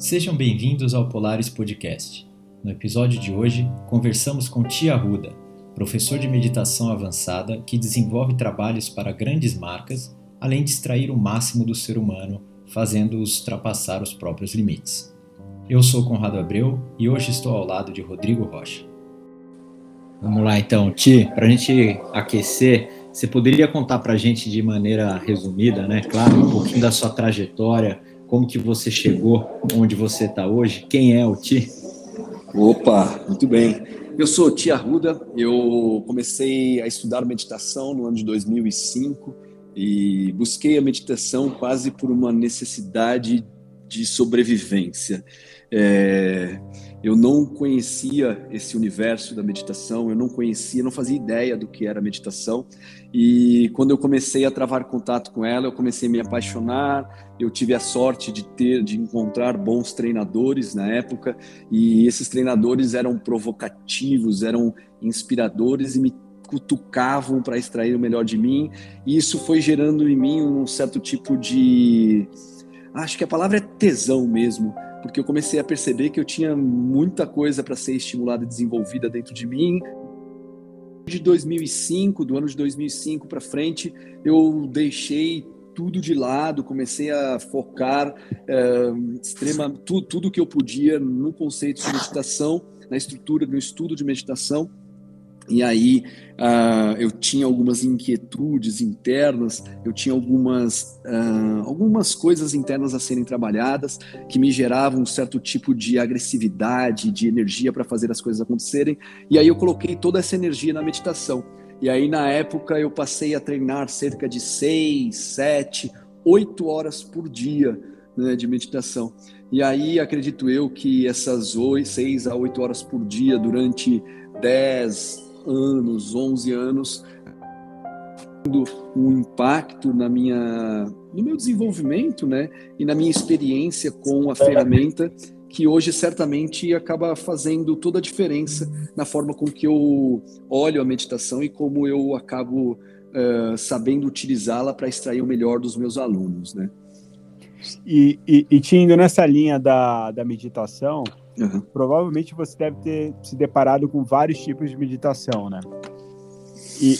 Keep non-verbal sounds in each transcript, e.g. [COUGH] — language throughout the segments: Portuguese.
Sejam bem-vindos ao Polaris Podcast. No episódio de hoje, conversamos com Tia Ruda, professor de meditação avançada que desenvolve trabalhos para grandes marcas, além de extrair o máximo do ser humano, fazendo-os ultrapassar os próprios limites. Eu sou Conrado Abreu e hoje estou ao lado de Rodrigo Rocha. Vamos lá então, Ti, para a gente aquecer, você poderia contar para a gente de maneira resumida, né? Claro, um pouquinho da sua trajetória, como que você chegou onde você está hoje, quem é o Ti? Opa, muito bem. Eu sou Ti Arruda, eu comecei a estudar meditação no ano de 2005 e busquei a meditação quase por uma necessidade de sobrevivência. É, eu não conhecia esse universo da meditação, eu não conhecia, não fazia ideia do que era meditação. E quando eu comecei a travar contato com ela, eu comecei a me apaixonar. Eu tive a sorte de ter, de encontrar bons treinadores na época, e esses treinadores eram provocativos, eram inspiradores e me cutucavam para extrair o melhor de mim. E isso foi gerando em mim um certo tipo de, acho que a palavra é tesão mesmo porque eu comecei a perceber que eu tinha muita coisa para ser estimulada e desenvolvida dentro de mim. De 2005, do ano de 2005 para frente, eu deixei tudo de lado, comecei a focar é, extrema, tu, tudo que eu podia no conceito de meditação, na estrutura, no estudo de meditação e aí uh, eu tinha algumas inquietudes internas, eu tinha algumas, uh, algumas coisas internas a serem trabalhadas que me geravam um certo tipo de agressividade, de energia para fazer as coisas acontecerem. E aí eu coloquei toda essa energia na meditação. E aí na época eu passei a treinar cerca de seis, sete, oito horas por dia né, de meditação. E aí acredito eu que essas oito, seis a oito horas por dia durante 10, anos, 11 anos, um impacto na minha, no meu desenvolvimento, né, e na minha experiência com a ferramenta que hoje certamente acaba fazendo toda a diferença na forma com que eu olho a meditação e como eu acabo uh, sabendo utilizá-la para extrair o melhor dos meus alunos, né? E, e, e te indo nessa linha da, da meditação, Uhum. Provavelmente você deve ter se deparado com vários tipos de meditação, né? E,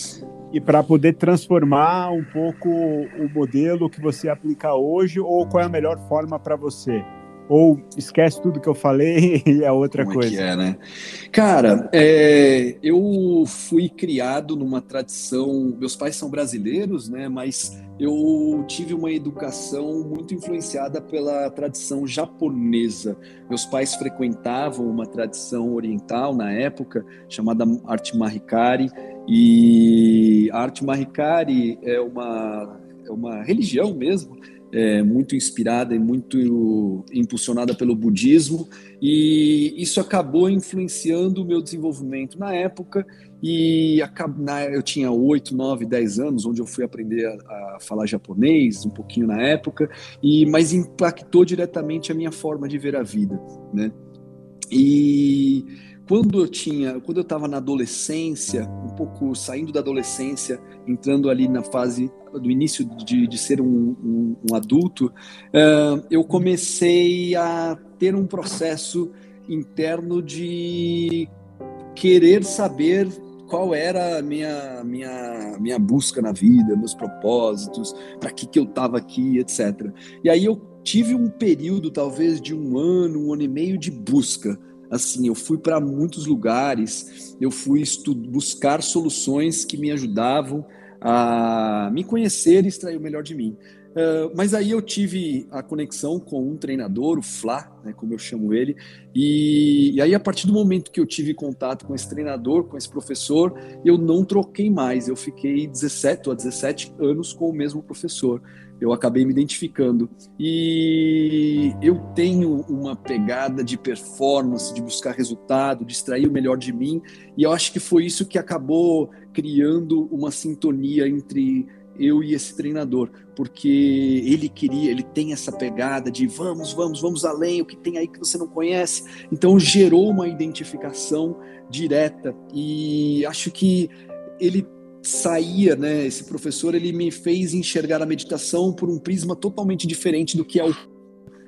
e para poder transformar um pouco o modelo que você aplica hoje, ou qual é a melhor forma para você? Ou esquece tudo que eu falei [LAUGHS] e é outra Como coisa. É, que é, né? Cara, é, eu fui criado numa tradição. Meus pais são brasileiros, né? Mas eu tive uma educação muito influenciada pela tradição japonesa. Meus pais frequentavam uma tradição oriental na época chamada arte mahikari e a arte mahikari é uma é uma religião mesmo é, muito inspirada e muito impulsionada pelo budismo, e isso acabou influenciando o meu desenvolvimento na época. E eu tinha 8, 9, 10 anos, onde eu fui aprender a, a falar japonês, um pouquinho na época, e mas impactou diretamente a minha forma de ver a vida, né? E quando eu tinha, quando eu estava na adolescência, um pouco saindo da adolescência, entrando ali na fase do início de, de ser um, um, um adulto, uh, eu comecei a ter um processo interno de querer saber qual era a minha, minha, minha busca na vida, meus propósitos, para que, que eu estava aqui, etc. E aí eu tive um período, talvez de um ano, um ano e meio de busca assim, eu fui para muitos lugares, eu fui buscar soluções que me ajudavam a me conhecer e extrair o melhor de mim. Uh, mas aí eu tive a conexão com um treinador, o Flá, né, como eu chamo ele, e, e, aí a partir do momento que eu tive contato com esse treinador, com esse professor, eu não troquei mais, eu fiquei 17 a 17 anos com o mesmo professor eu acabei me identificando. E eu tenho uma pegada de performance, de buscar resultado, de extrair o melhor de mim, e eu acho que foi isso que acabou criando uma sintonia entre eu e esse treinador, porque ele queria, ele tem essa pegada de vamos, vamos, vamos além, o que tem aí que você não conhece. Então gerou uma identificação direta e acho que ele saía, né? Esse professor ele me fez enxergar a meditação por um prisma totalmente diferente do que é o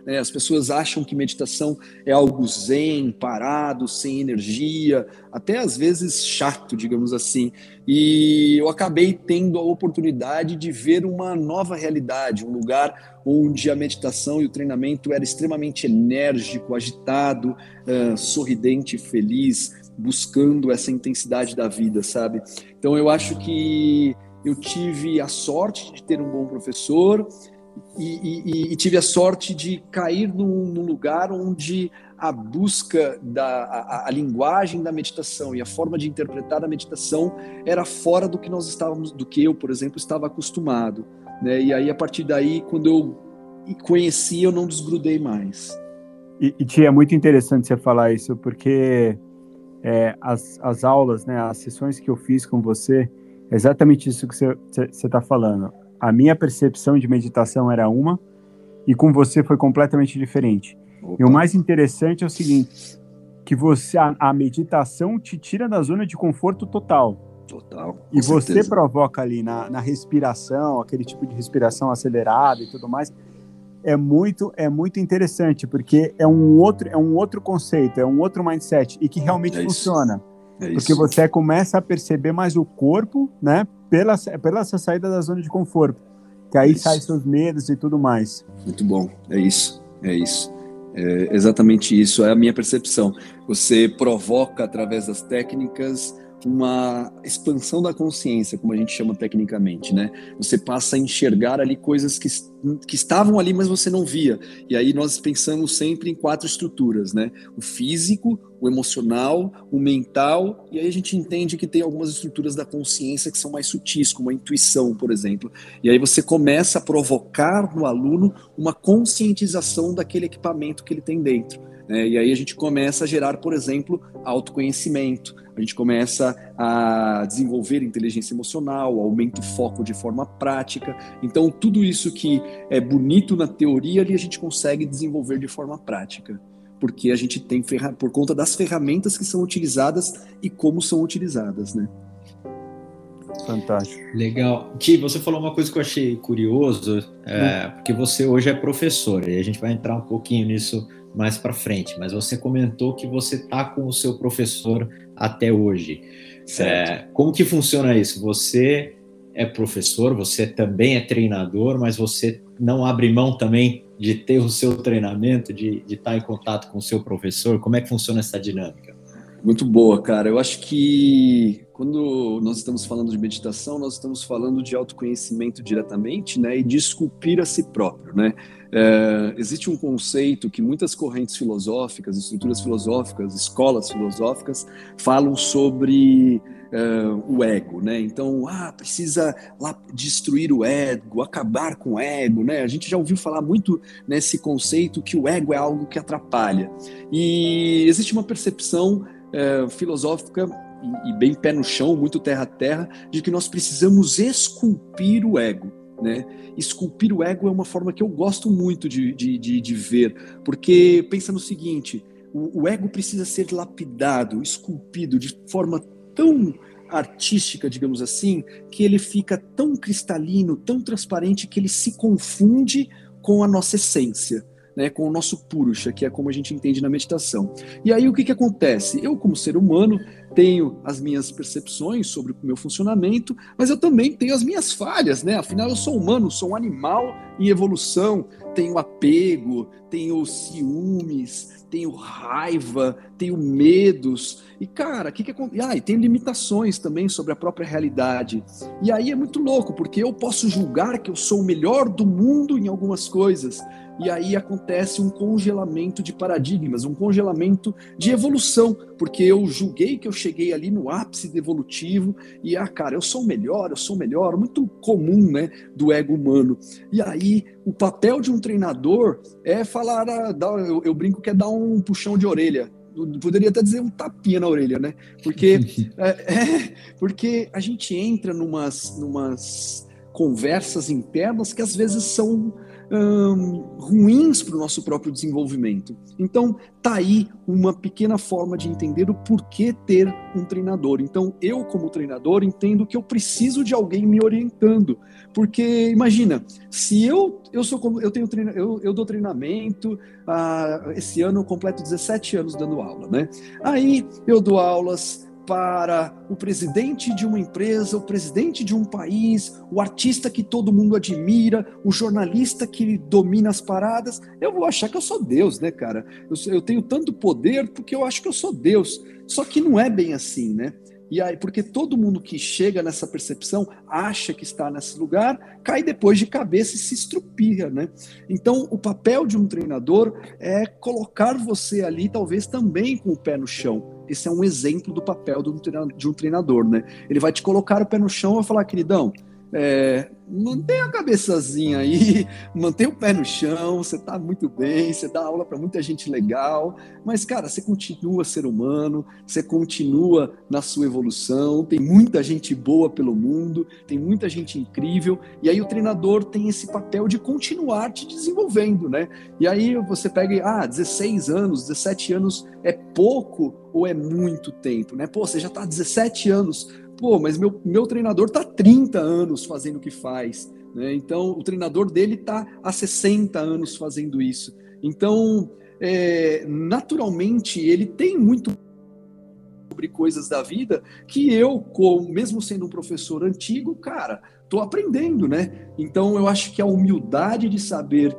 né? As pessoas acham que meditação é algo zen, parado, sem energia, até às vezes chato, digamos assim. E eu acabei tendo a oportunidade de ver uma nova realidade, um lugar onde a meditação e o treinamento era extremamente enérgico, agitado, uh, sorridente, feliz, buscando essa intensidade da vida, sabe? Então eu acho que eu tive a sorte de ter um bom professor, e, e, e, tive a sorte de cair num, num lugar onde a busca da a, a, linguagem da meditação e a forma de interpretar a meditação era fora do que nós estávamos, do que eu, por exemplo, estava acostumado, né? E aí a partir daí, quando eu conheci, eu não desgrudei mais. E, e tia, é muito interessante você falar isso, porque é, as, as aulas, né, as sessões que eu fiz com você, é exatamente isso que você está falando a minha percepção de meditação era uma e com você foi completamente diferente. Opa. E o mais interessante é o seguinte, que você a, a, meditação te tira da zona de conforto total. Total. E você certeza. provoca ali na, na respiração, aquele tipo de respiração acelerada e tudo mais, é muito é muito interessante porque é um outro é um outro conceito, é um outro mindset e que realmente é funciona. É porque você começa a perceber mais o corpo, né? pela, pela essa saída da zona de conforto. Que aí saem seus medos e tudo mais. Muito bom, é isso, é isso. É exatamente isso, é a minha percepção. Você provoca através das técnicas uma expansão da consciência, como a gente chama tecnicamente, né? Você passa a enxergar ali coisas que, que estavam ali, mas você não via. E aí nós pensamos sempre em quatro estruturas, né? O físico, o emocional, o mental, e aí a gente entende que tem algumas estruturas da consciência que são mais sutis, como a intuição, por exemplo. E aí você começa a provocar no aluno uma conscientização daquele equipamento que ele tem dentro. Né? E aí a gente começa a gerar, por exemplo, autoconhecimento, a gente começa a desenvolver inteligência emocional, aumenta o foco de forma prática. Então, tudo isso que é bonito na teoria, ali a gente consegue desenvolver de forma prática porque a gente tem por conta das ferramentas que são utilizadas e como são utilizadas, né? Fantástico. Legal. Ti, você falou uma coisa que eu achei curioso, é, hum. porque você hoje é professor, e a gente vai entrar um pouquinho nisso mais para frente, mas você comentou que você está com o seu professor até hoje. É, como que funciona isso? Você é professor, você também é treinador, mas você não abre mão também de ter o seu treinamento, de, de estar em contato com o seu professor? Como é que funciona essa dinâmica? Muito boa, cara. Eu acho que quando nós estamos falando de meditação, nós estamos falando de autoconhecimento diretamente, né, e de esculpir a si próprio, né. É, existe um conceito que muitas correntes filosóficas, estruturas filosóficas, escolas filosóficas falam sobre uh, o ego, né? Então, ah, precisa lá destruir o ego, acabar com o ego, né? A gente já ouviu falar muito nesse conceito que o ego é algo que atrapalha. E existe uma percepção uh, filosófica e, e bem pé no chão, muito terra a terra, de que nós precisamos esculpir o ego. Né? Esculpir o ego é uma forma que eu gosto muito de, de, de, de ver, porque pensa no seguinte: o, o, ego precisa ser lapidado, esculpido de forma tão artística, digamos assim, que ele fica tão cristalino, tão transparente, que ele se confunde com a nossa essência. Né, com o nosso purusha, que é como a gente entende na meditação. E aí o que, que acontece? Eu, como ser humano, tenho as minhas percepções sobre o meu funcionamento, mas eu também tenho as minhas falhas, né? Afinal, eu sou humano, sou um animal em evolução, tenho apego, tenho ciúmes, tenho raiva, tenho medos. E, cara, o que, que acontece? Ah, e tem limitações também sobre a própria realidade. E aí é muito louco, porque eu posso julgar que eu sou o melhor do mundo em algumas coisas. E aí acontece um congelamento de paradigmas, um congelamento de evolução, porque eu julguei que eu cheguei ali no ápice evolutivo e, ah, cara, eu sou o melhor, eu sou o melhor, muito comum, né, do ego humano. E aí o papel de um treinador é falar, ah, eu, eu brinco que é dar um puxão de orelha poderia até dizer um tapinha na orelha, né? Porque [LAUGHS] é, é, porque a gente entra numas, numas conversas internas que às vezes são hum, ruins para o nosso próprio desenvolvimento. Então, tá aí uma pequena forma de entender o porquê ter um treinador. Então, eu como treinador entendo que eu preciso de alguém me orientando, porque imagina, se eu eu sou eu tenho treino, eu, eu dou treinamento, ah, esse ano eu completo 17 anos dando aula, né? Aí eu dou aulas para o presidente de uma empresa, o presidente de um país, o artista que todo mundo admira, o jornalista que domina as paradas, eu vou achar que eu sou Deus, né, cara? Eu, eu tenho tanto poder porque eu acho que eu sou Deus. Só que não é bem assim, né? E aí, porque todo mundo que chega nessa percepção acha que está nesse lugar, cai depois de cabeça e se estrupia, né? Então, o papel de um treinador é colocar você ali, talvez também com o pé no chão. Esse é um exemplo do papel de um treinador, né? Ele vai te colocar o pé no chão e falar, queridão, é, mantenha a cabeçazinha aí, [LAUGHS] mantenha o pé no chão, você está muito bem, você dá aula para muita gente legal, mas, cara, você continua ser humano, você continua na sua evolução, tem muita gente boa pelo mundo, tem muita gente incrível, e aí o treinador tem esse papel de continuar te desenvolvendo, né? E aí você pega, ah, 16 anos, 17 anos é pouco ou é muito tempo, né? Pô, você já está 17 anos pô, mas meu, meu treinador está 30 anos fazendo o que faz. Né? Então, o treinador dele está há 60 anos fazendo isso. Então, é, naturalmente, ele tem muito sobre coisas da vida que eu, como, mesmo sendo um professor antigo, cara, estou aprendendo, né? Então, eu acho que a humildade de saber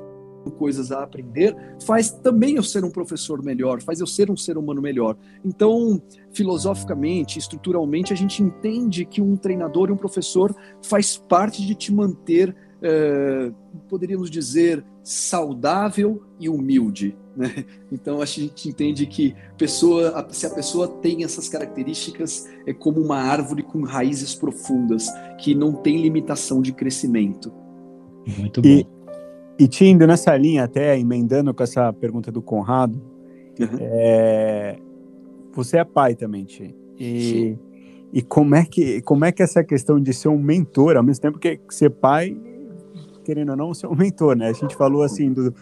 coisas a aprender, faz também eu ser um professor melhor, faz eu ser um ser humano melhor. Então, filosoficamente, estruturalmente, a gente entende que um treinador e um professor faz parte de te manter, é, poderíamos dizer, saudável e humilde. Né? Então, a gente entende que pessoa, se a pessoa tem essas características, é como uma árvore com raízes profundas, que não tem limitação de crescimento. Muito bom. E e te indo nessa linha, até emendando com essa pergunta do Conrado, uhum. é, você é pai também, Ti. E, e como, é que, como é que essa questão de ser um mentor, ao mesmo tempo que ser pai, querendo ou não, ser um mentor, né? A gente falou assim do,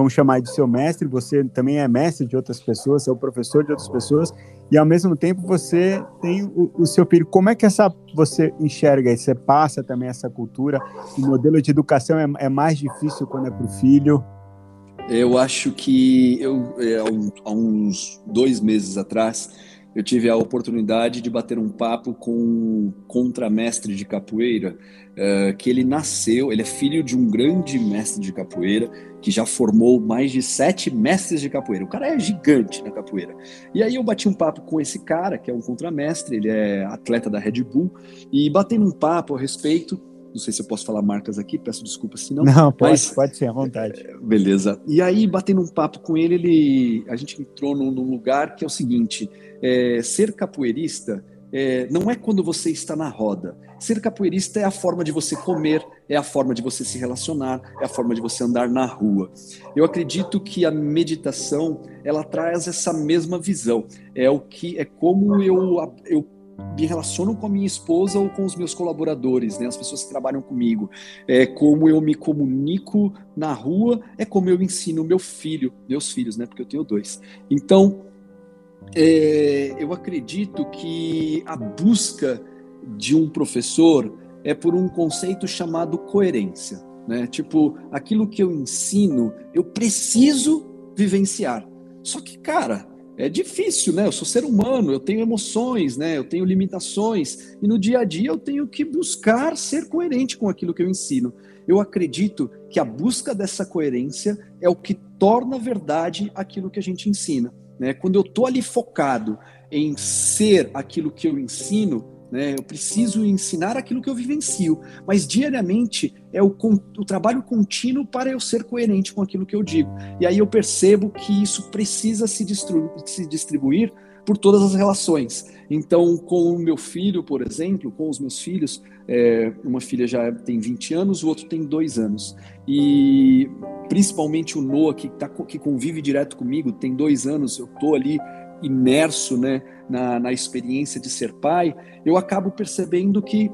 vamos chamar de seu mestre, você também é mestre de outras pessoas, é o professor de outras pessoas, e ao mesmo tempo você tem o, o seu filho. Como é que essa você enxerga Você passa também essa cultura? O modelo de educação é, é mais difícil quando é para o filho? Eu acho que eu, é, há uns dois meses atrás, eu tive a oportunidade de bater um papo com um contramestre de capoeira, uh, que ele nasceu, ele é filho de um grande mestre de capoeira, que já formou mais de sete mestres de capoeira. O cara é gigante na capoeira. E aí eu bati um papo com esse cara, que é um contramestre, ele é atleta da Red Bull, e batendo um papo a respeito não sei se eu posso falar marcas aqui, peço desculpa se não. Não, pode, mas, pode ser, à vontade. É, beleza. E aí, batendo um papo com ele, ele a gente entrou num, num lugar que é o seguinte: é, ser capoeirista é, não é quando você está na roda. Ser capoeirista é a forma de você comer, é a forma de você se relacionar, é a forma de você andar na rua. Eu acredito que a meditação ela traz essa mesma visão. É o que é como eu, eu me relaciono com a minha esposa ou com os meus colaboradores, né, as pessoas que trabalham comigo. É como eu me comunico na rua, é como eu ensino meu filho, meus filhos, né, porque eu tenho dois. Então é, eu acredito que a busca de um professor é por um conceito chamado coerência. Né? Tipo, aquilo que eu ensino, eu preciso vivenciar. Só que, cara, é difícil, né? Eu sou ser humano, eu tenho emoções, né? Eu tenho limitações e no dia a dia eu tenho que buscar ser coerente com aquilo que eu ensino. Eu acredito que a busca dessa coerência é o que torna verdade aquilo que a gente ensina. Né? Quando eu estou ali focado em ser aquilo que eu ensino, né? eu preciso ensinar aquilo que eu vivencio, mas diariamente é o, o trabalho contínuo para eu ser coerente com aquilo que eu digo. E aí eu percebo que isso precisa se, se distribuir por todas as relações. Então, com o meu filho, por exemplo, com os meus filhos, é, uma filha já tem 20 anos, o outro tem 2 anos. E principalmente o Noah, que, tá, que convive direto comigo, tem dois anos, eu estou ali imerso né, na, na experiência de ser pai, eu acabo percebendo que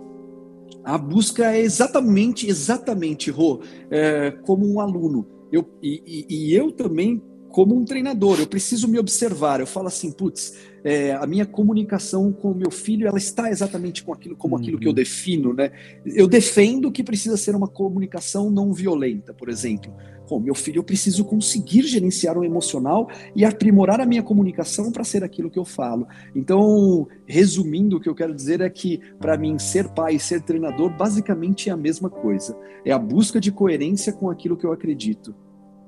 A busca é exatamente, exatamente, Rô, é, como um aluno. Eu, e, e, e eu também como um treinador, eu preciso me observar. Eu falo assim, putz, é, a minha comunicação com o meu filho, ela está exatamente com aquilo, como uhum. aquilo que eu uhum. defino, né? Eu defendo que precisa ser uma comunicação não violenta, por exemplo. Com meu filho, eu preciso conseguir gerenciar o emocional e aprimorar a minha comunicação para ser aquilo que eu falo. Então, resumindo, o que eu quero dizer é que, para mim, ser pai e ser treinador, basicamente é a mesma coisa. É a busca de coerência com aquilo que eu acredito.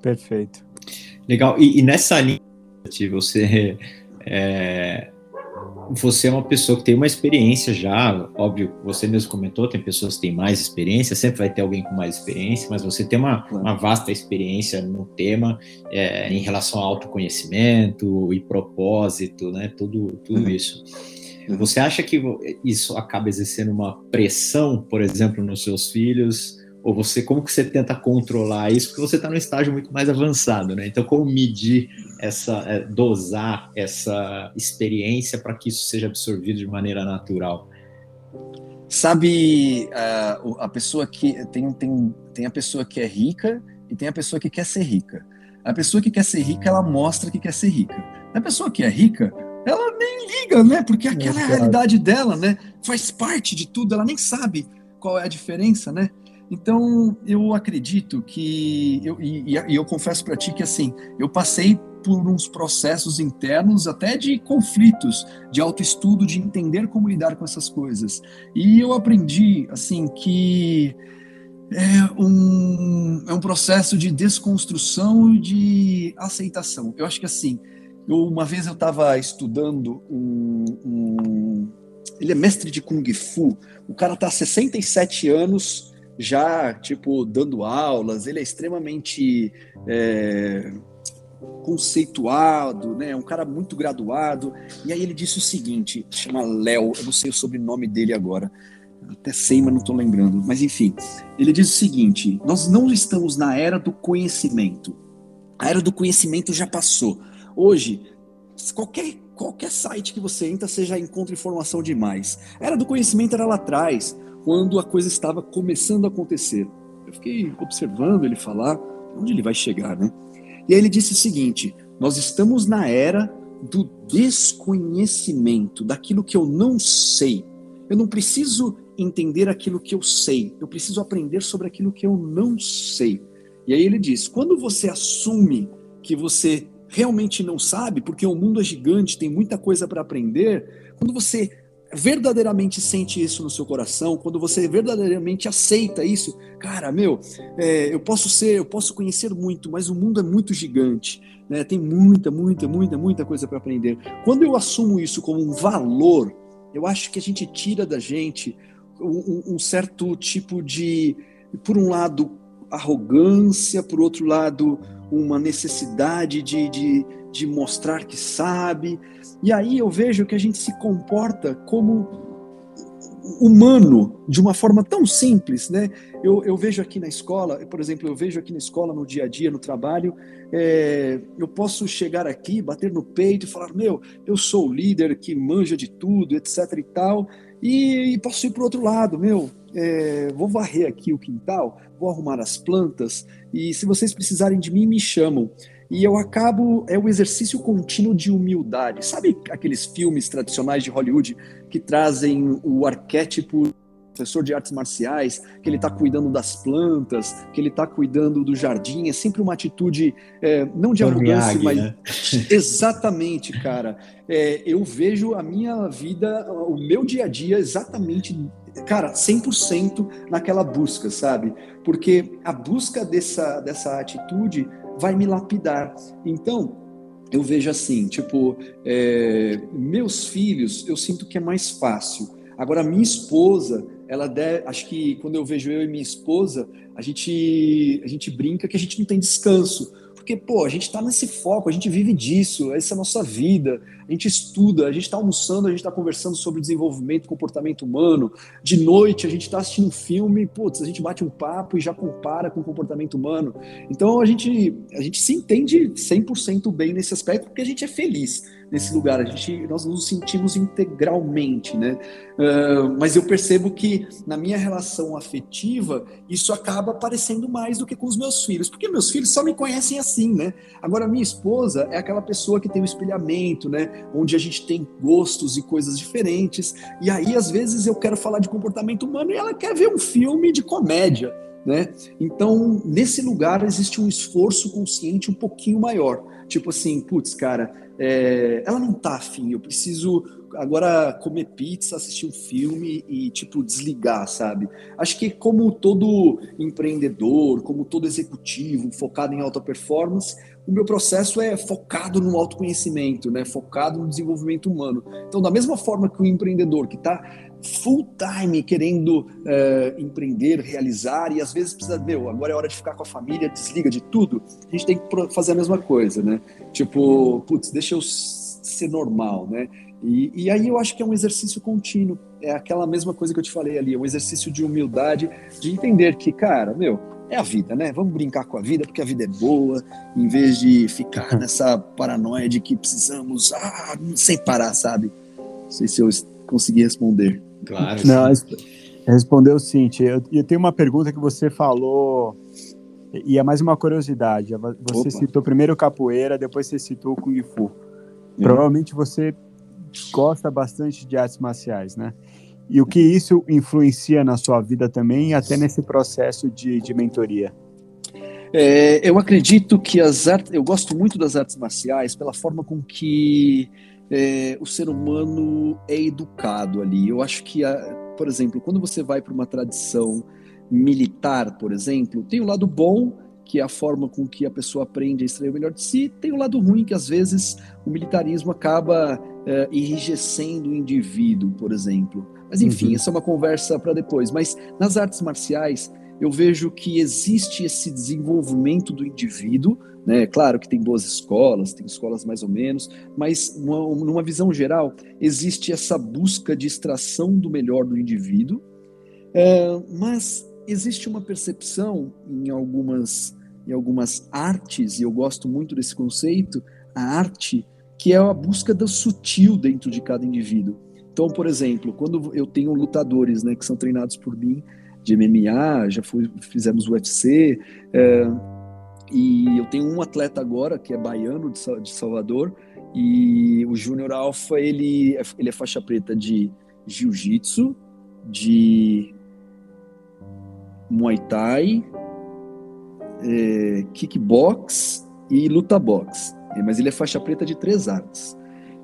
Perfeito. Legal. E, e nessa linha, você é, você é uma pessoa que tem uma experiência já, óbvio, você mesmo comentou, tem pessoas que têm mais experiência, sempre vai ter alguém com mais experiência, mas você tem uma, uma vasta experiência no tema é, em relação ao autoconhecimento e propósito, né? Tudo, tudo uhum. isso. Uhum. Você acha que isso acaba exercendo uma pressão, por exemplo, nos seus filhos? Ou você como que você tenta controlar isso porque você está no estágio muito mais avançado, né? Então como medir essa é, dosar essa experiência para que isso seja absorvido de maneira natural? Sabe uh, a pessoa que tem, tem tem a pessoa que é rica e tem a pessoa que quer ser rica. A pessoa que quer ser rica ela mostra que quer ser rica. A pessoa que é rica ela nem liga, né? Porque aquela é a realidade dela, né? Faz parte de tudo. Ela nem sabe qual é a diferença, né? Então, eu acredito que, eu, e, e eu confesso para ti que assim, eu passei por uns processos internos, até de conflitos, de autoestudo, de entender como lidar com essas coisas. E eu aprendi, assim, que é um, é um processo de desconstrução e de aceitação. Eu acho que, assim, eu, uma vez eu estava estudando um, um, Ele é mestre de Kung Fu, o cara está há 67 anos já, tipo, dando aulas, ele é extremamente é, conceituado, né? Um cara muito graduado. E aí ele disse o seguinte: chama Léo, eu não sei o sobrenome dele agora. Até sei, mas não estou lembrando. Mas enfim, ele diz o seguinte: nós não estamos na era do conhecimento. A era do conhecimento já passou. Hoje, qualquer, qualquer site que você entra, você já encontra informação demais. A era do conhecimento era lá atrás quando a coisa estava começando a acontecer. Eu fiquei observando ele falar, onde ele vai chegar, né? E aí ele disse o seguinte: nós estamos na era do desconhecimento, daquilo que eu não sei. Eu não preciso entender aquilo que eu sei, eu preciso aprender sobre aquilo que eu não sei. E aí ele diz: quando você assume que você realmente não sabe, porque o mundo é gigante, tem muita coisa para aprender, quando você verdadeiramente sente isso no seu coração, quando você verdadeiramente aceita isso, cara, meu, é, eu posso ser, eu posso conhecer muito, mas o mundo é muito gigante, né? Tem muita, muita, muita, muita coisa para aprender. Quando eu assumo isso como um valor, eu acho que a gente tira da gente um, um certo tipo de, por um lado, arrogância, por outro lado, uma necessidade de, de, de mostrar que sabe. E aí eu vejo que a gente se comporta como humano de uma forma tão simples, né? Eu, eu vejo aqui na escola, por exemplo, eu vejo aqui na escola, no dia a dia, no trabalho, é, eu posso chegar aqui, bater no peito e falar, meu, eu sou o líder que manja de tudo, etc e tal, e, e posso ir para o outro lado, meu, é, vou varrer aqui o quintal, vou arrumar as plantas, e se vocês precisarem de mim, me chamam. E eu acabo, é o exercício contínuo de humildade. Sabe aqueles filmes tradicionais de Hollywood que trazem o arquétipo professor de artes marciais, que ele está cuidando das plantas, que ele está cuidando do jardim, é sempre uma atitude é, não de arrogância, mas né? [LAUGHS] exatamente, cara. É, eu vejo a minha vida, o meu dia a dia exatamente, cara, 100% naquela busca, sabe? Porque a busca dessa, dessa atitude vai me lapidar. Então, eu vejo assim, tipo, é, meus filhos, eu sinto que é mais fácil. Agora, minha esposa, ela deve, acho que quando eu vejo eu e minha esposa, a gente, a gente brinca que a gente não tem descanso porque, pô, a gente está nesse foco, a gente vive disso, essa é a nossa vida, a gente estuda, a gente está almoçando, a gente está conversando sobre desenvolvimento, comportamento humano, de noite a gente está assistindo um filme, putz, a gente bate um papo e já compara com o comportamento humano. Então a gente, a gente se entende 100% bem nesse aspecto porque a gente é feliz. Nesse lugar. A gente, nós nos sentimos integralmente, né? Uh, mas eu percebo que na minha relação afetiva isso acaba aparecendo mais do que com os meus filhos, porque meus filhos só me conhecem assim, né? Agora minha esposa é aquela pessoa que tem o um espelhamento, né? Onde a gente tem gostos e coisas diferentes. E aí às vezes eu quero falar de comportamento humano e ela quer ver um filme de comédia. Né? Então, nesse lugar existe um esforço consciente um pouquinho maior. Tipo assim, putz, cara, é, ela não tá afim, eu preciso agora comer pizza, assistir um filme e, tipo, desligar, sabe? Acho que como todo empreendedor, como todo executivo focado em alta performance, o meu processo é focado no autoconhecimento, né? Focado no desenvolvimento humano. Então, da mesma forma que o empreendedor que está full time querendo é, empreender, realizar, e às vezes precisa, meu, agora é hora de ficar com a família, desliga de tudo, a gente tem que fazer a mesma coisa, né? Tipo, putz, deixa eu ser normal, né? E, e, aí eu acho que é um exercício contínuo, é aquela mesma coisa que eu te falei ali, é um exercício de humildade, de entender que, cara, meu, é a vida, né? Vamos brincar com a vida porque a vida é boa, em vez de ficar nessa paranoia de que precisamos, ah, sem parar, sabe? Não sei se eu consegui responder. Claro. Não, respondeu sim, tia. Eu, tenho uma pergunta que você falou, e é mais uma curiosidade. Você Opa. citou primeiro capoeira, depois você citou o Kung Fu. Hum. Provavelmente você gosta bastante de artes marciais, né? E o que isso influencia na sua vida também, até nesse processo de, de mentoria? É, eu acredito que as artes, eu gosto muito das artes marciais pela forma com que é, o ser humano é educado ali. Eu acho que, por exemplo, quando você vai para uma tradição militar, por exemplo, tem o lado bom, que é a forma com que a pessoa aprende a extrair o melhor de si, tem o lado ruim, que às vezes o militarismo acaba é, enrijecendo o indivíduo, por exemplo. Mas enfim, uhum. essa é uma conversa para depois. Mas nas artes marciais, eu vejo que existe esse desenvolvimento do indivíduo, né? Claro que tem boas escolas, tem escolas mais ou menos, mas uma, numa visão geral, existe essa busca de extração do melhor do indivíduo, é, mas existe uma percepção em algumas, em algumas artes, e eu gosto muito desse conceito, a arte, que é a busca do sutil dentro de cada indivíduo. Então, por exemplo, quando eu tenho lutadores né, que são treinados por mim, de MMA, já fui, fizemos UFC, é, e eu tenho um atleta agora que é baiano de, Salvador, e o Júnior Alfa, ele, é, ele é faixa preta de jiu-jitsu, de muay thai, é, kickbox e luta box. Mas ele é faixa preta de três artes.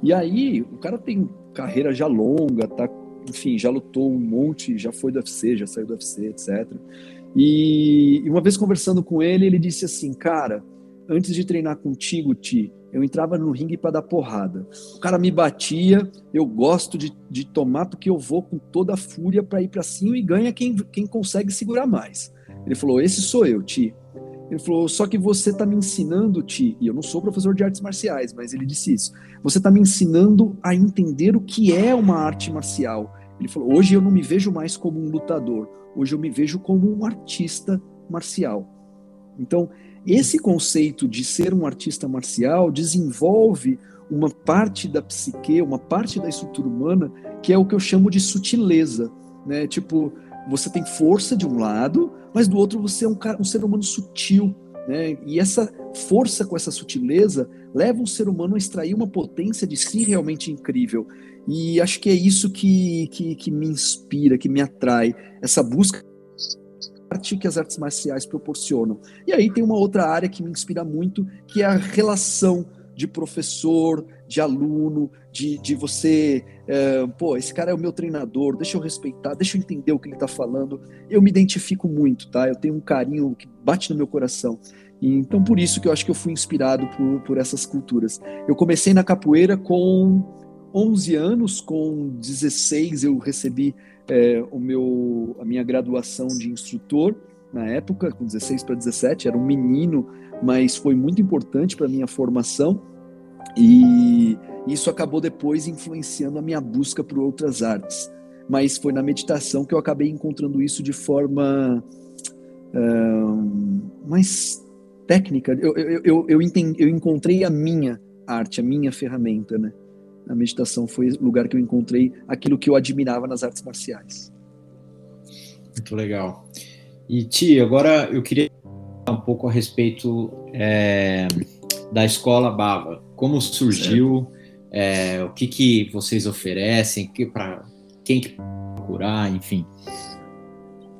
E aí, o cara tem carreira já longa, tá enfim, já lutou um monte, já foi do UFC, já saiu do UFC, etc. E, uma vez conversando com ele, ele disse assim, cara, antes de treinar contigo, Ti, eu entrava no ringue para dar porrada. O cara me batia, eu gosto de, de tomar porque eu vou com toda a fúria para ir para cima e ganha quem, quem consegue segurar mais. Ele falou: Esse sou eu, Ti. Ele falou: Só que você está me ensinando, Ti, e eu não sou professor de artes marciais, mas ele disse isso. Você está me ensinando a entender o que é uma arte marcial. Ele falou: Hoje eu não me vejo mais como um lutador, hoje eu me vejo como um artista marcial. Então, esse conceito de ser um artista marcial desenvolve uma parte da psique, uma parte da estrutura humana, que é o que eu chamo de sutileza, né? Tipo, você tem força de um lado, mas do outro você é um, cara, um ser humano sutil, né? E essa força com essa sutileza leva o ser humano a extrair uma potência de si realmente incrível. E acho que é isso que, que, que me inspira, que me atrai, essa busca arte que as artes marciais proporcionam. E aí tem uma outra área que me inspira muito, que é a relação de professor, de aluno, de, de você, é, pô, esse cara é o meu treinador, deixa eu respeitar, deixa eu entender o que ele está falando. Eu me identifico muito, tá? Eu tenho um carinho que bate no meu coração. E, então, por isso que eu acho que eu fui inspirado por, por essas culturas. Eu comecei na capoeira com 11 anos, com 16 eu recebi é, o meu, a minha graduação de instrutor na época, com 16 para 17, era um menino, mas foi muito importante para a minha formação e isso acabou depois influenciando a minha busca por outras artes. Mas foi na meditação que eu acabei encontrando isso de forma mais técnica. Eu, eu, eu, eu, entendi, eu encontrei a minha arte, a minha ferramenta, né? A meditação foi o lugar que eu encontrei aquilo que eu admirava nas artes marciais. Muito legal. E Ti, agora eu queria falar um pouco a respeito é, da escola Bava. Como surgiu? É, o que, que vocês oferecem? Que, para quem que procurar? Enfim.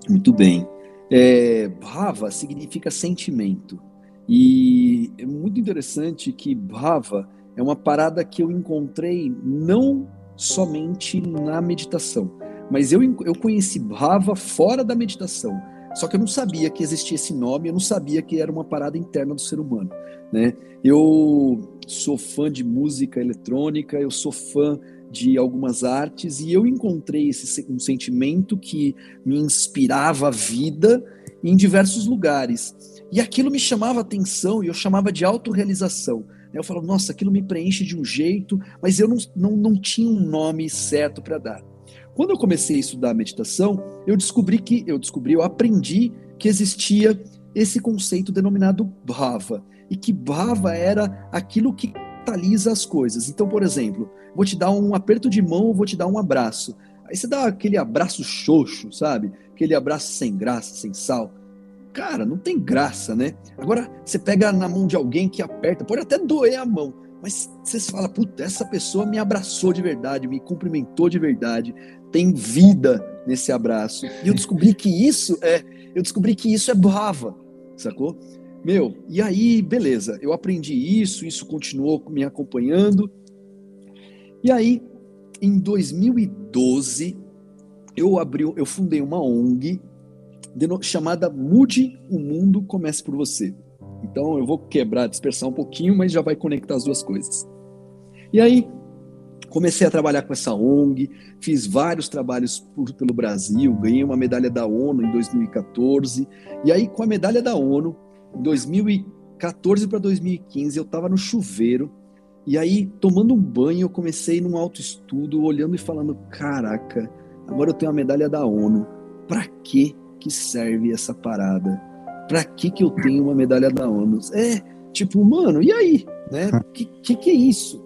Muito bem. É, Bhava significa sentimento. E é muito interessante que Bhava é uma parada que eu encontrei não somente na meditação, mas eu, eu conheci Bhava fora da meditação. Só que eu não sabia que existia esse nome, eu não sabia que era uma parada interna do ser humano. Né? Eu sou fã de música eletrônica, eu sou fã de algumas artes e eu encontrei esse um sentimento que me inspirava a vida em diversos lugares. E aquilo me chamava atenção e eu chamava de autorrealização. Eu falava, nossa, aquilo me preenche de um jeito, mas eu não, não, não tinha um nome certo para dar. Quando eu comecei a estudar meditação, eu descobri que, eu descobri, eu aprendi que existia esse conceito denominado bhava, e que bhava era aquilo que catalisa as coisas. Então, por exemplo, vou te dar um aperto de mão, vou te dar um abraço. Aí você dá aquele abraço xoxo, sabe? Aquele abraço sem graça, sem sal cara, não tem graça, né? Agora, você pega na mão de alguém que aperta, pode até doer a mão, mas você fala, puta, essa pessoa me abraçou de verdade, me cumprimentou de verdade, tem vida nesse abraço. E eu descobri que isso é, eu descobri que isso é brava, sacou? Meu, e aí, beleza, eu aprendi isso, isso continuou me acompanhando. E aí, em 2012, eu abri, eu fundei uma ONG chamada Mude o Mundo Comece por Você. Então eu vou quebrar, dispersar um pouquinho, mas já vai conectar as duas coisas. E aí, comecei a trabalhar com essa ONG, fiz vários trabalhos por, pelo Brasil, ganhei uma medalha da ONU em 2014. E aí, com a medalha da ONU, em 2014 para 2015, eu estava no chuveiro. E aí, tomando um banho, eu comecei num autoestudo, olhando e falando: caraca, agora eu tenho a medalha da ONU. Para que que serve essa parada? Pra que que eu tenho uma medalha da ONU? É, tipo, mano, e aí? Né? Que, que que é isso?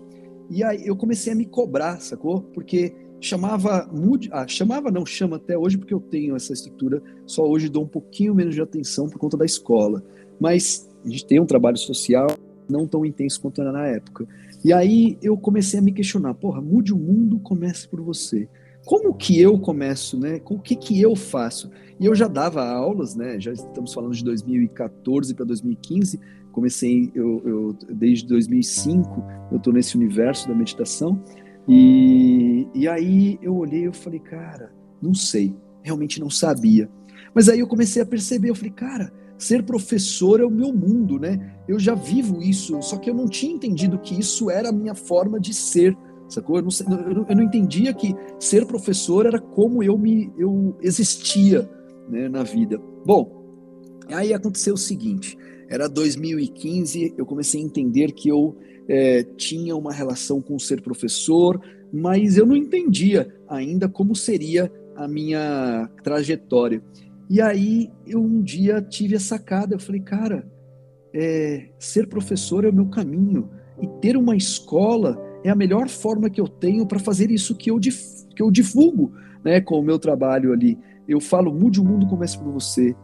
E aí eu comecei a me cobrar, sacou? Porque chamava, ah, chamava não, chama até hoje porque eu tenho essa estrutura, só hoje dou um pouquinho menos de atenção por conta da escola. Mas a gente tem um trabalho social não tão intenso quanto era na época. E aí eu comecei a me questionar, porra, mude o mundo, comece por você como que eu começo, né? Com o que que eu faço? E eu já dava aulas, né? Já estamos falando de 2014 para 2015. Comecei, eu, eu, desde 2005, eu estou nesse universo da meditação. E, e aí eu olhei e falei, cara, não sei, realmente não sabia. Mas aí eu comecei a perceber, eu falei, cara, ser professor é o meu mundo, né? Eu já vivo isso, só que eu não tinha entendido que isso era a minha forma de ser sacou? Eu não, eu não entendia que ser professor era como eu me eu existia né, na vida. Bom, aí aconteceu o seguinte: era 2015, eu comecei a entender que eu é, tinha uma relação com ser professor, mas eu não entendia ainda como seria a minha trajetória. E aí eu um dia tive a sacada, eu falei, cara, é, ser professor é o meu caminho e ter uma escola é a melhor forma que eu tenho para fazer isso que eu, que eu divulgo né, com o meu trabalho ali. Eu falo, mude o mundo, comece por você.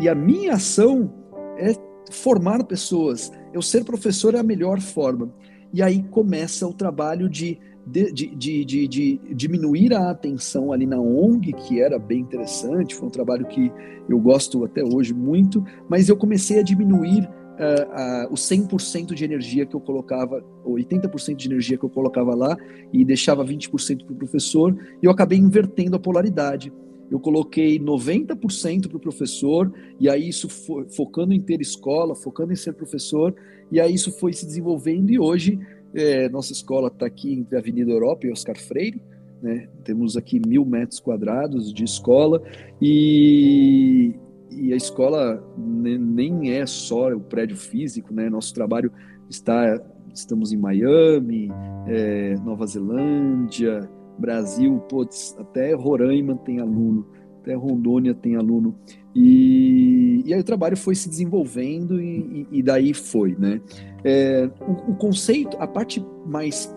E a minha ação é formar pessoas. Eu ser professor é a melhor forma. E aí começa o trabalho de, de, de, de, de diminuir a atenção ali na ONG, que era bem interessante, foi um trabalho que eu gosto até hoje muito, mas eu comecei a diminuir uh, uh, o 100% de energia que eu colocava, ou 80% de energia que eu colocava lá, e deixava 20% para o professor, e eu acabei invertendo a polaridade. Eu coloquei 90% para o professor, e aí isso foi, focando em ter escola, focando em ser professor, e aí isso foi se desenvolvendo, e hoje é, nossa escola está aqui entre a Avenida Europa e Oscar Freire, né? temos aqui mil metros quadrados de escola, e, e a escola nem é só o prédio físico, né? Nosso trabalho está, estamos em Miami, é, Nova Zelândia, Brasil, putz, até Roraima tem aluno, até Rondônia tem aluno. E, e, aí o trabalho foi se desenvolvendo e, e daí foi, né? É, o, o, conceito, a parte mais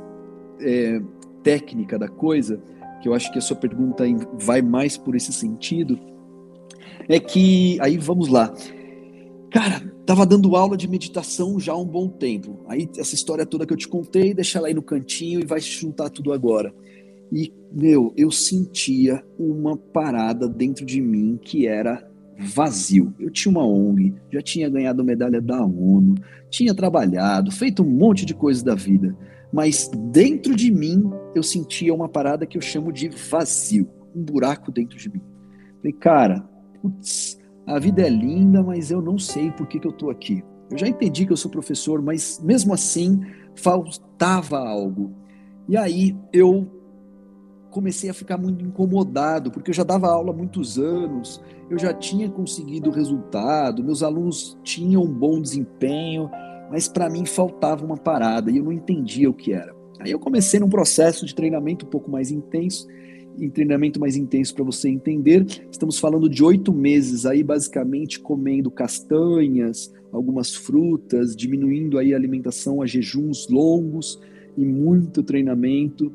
é, técnica da coisa, que eu acho que a sua pergunta vai mais por esse sentido, é que aí vamos lá. Cara, tava dando aula de meditação já há um bom tempo. Aí essa história toda que eu te contei, deixa ela aí no cantinho e vai juntar tudo agora. E, meu, eu sentia uma parada dentro de mim que era vazio. Eu tinha uma ONG, já tinha ganhado medalha da ONU, tinha trabalhado, feito um monte de coisas da vida, mas dentro de mim eu sentia uma parada que eu chamo de vazio, um buraco dentro de mim. Falei, cara, putz, a vida é linda, mas eu não sei por que, que eu estou aqui. Eu já entendi que eu sou professor, mas mesmo assim faltava algo. E aí eu comecei a ficar muito incomodado, porque eu já dava aula há muitos anos, eu já tinha conseguido resultado, meus alunos tinham um bom desempenho, mas para mim faltava uma parada e eu não entendia o que era. Aí eu comecei num processo de treinamento um pouco mais intenso em treinamento mais intenso para você entender. Estamos falando de oito meses aí, basicamente comendo castanhas, algumas frutas, diminuindo aí a alimentação a jejuns longos e muito treinamento.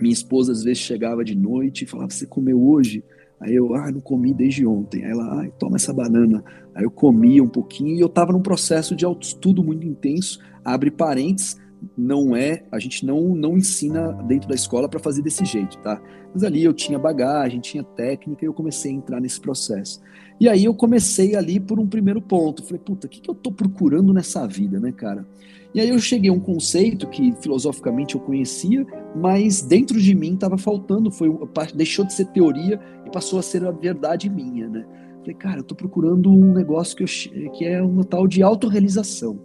Minha esposa às vezes chegava de noite e falava: Você comeu hoje? Aí eu, ah, não comi desde ontem. Aí ela, ah, toma essa banana. Aí eu comia um pouquinho e eu estava num processo de autoestudo muito intenso. Abre parênteses, não é, a gente não, não ensina dentro da escola para fazer desse jeito, tá? Mas ali eu tinha bagagem, tinha técnica e eu comecei a entrar nesse processo. E aí eu comecei ali por um primeiro ponto. Falei, puta, o que, que eu tô procurando nessa vida, né, cara? E aí eu cheguei a um conceito que filosoficamente eu conhecia, mas dentro de mim estava faltando, foi deixou de ser teoria e passou a ser a verdade minha, né? Falei, cara, eu tô procurando um negócio que, eu, que é uma tal de autorrealização.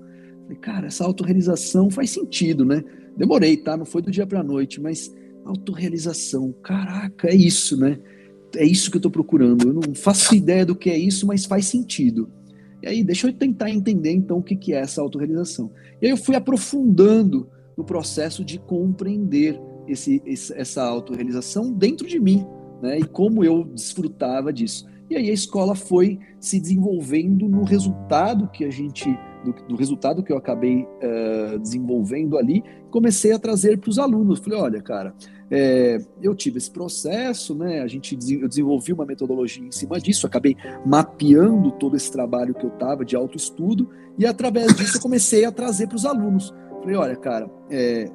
Falei, cara, essa autorrealização faz sentido, né? Demorei, tá? Não foi do dia para a noite, mas autorrealização, caraca, é isso, né? É isso que eu estou procurando. Eu não faço ideia do que é isso, mas faz sentido. E aí, deixa eu tentar entender então o que, que é essa autorrealização. E aí eu fui aprofundando no processo de compreender esse, esse, essa autorrealização dentro de mim, né? E como eu desfrutava disso. E aí a escola foi se desenvolvendo no resultado que a gente do, do resultado que eu acabei uh, desenvolvendo ali, comecei a trazer para os alunos. Falei, olha, cara, é, eu tive esse processo, né? A gente eu desenvolvi uma metodologia em cima disso, acabei mapeando todo esse trabalho que eu estava de autoestudo e através disso eu comecei a trazer para os alunos. Falei, olha, cara, é,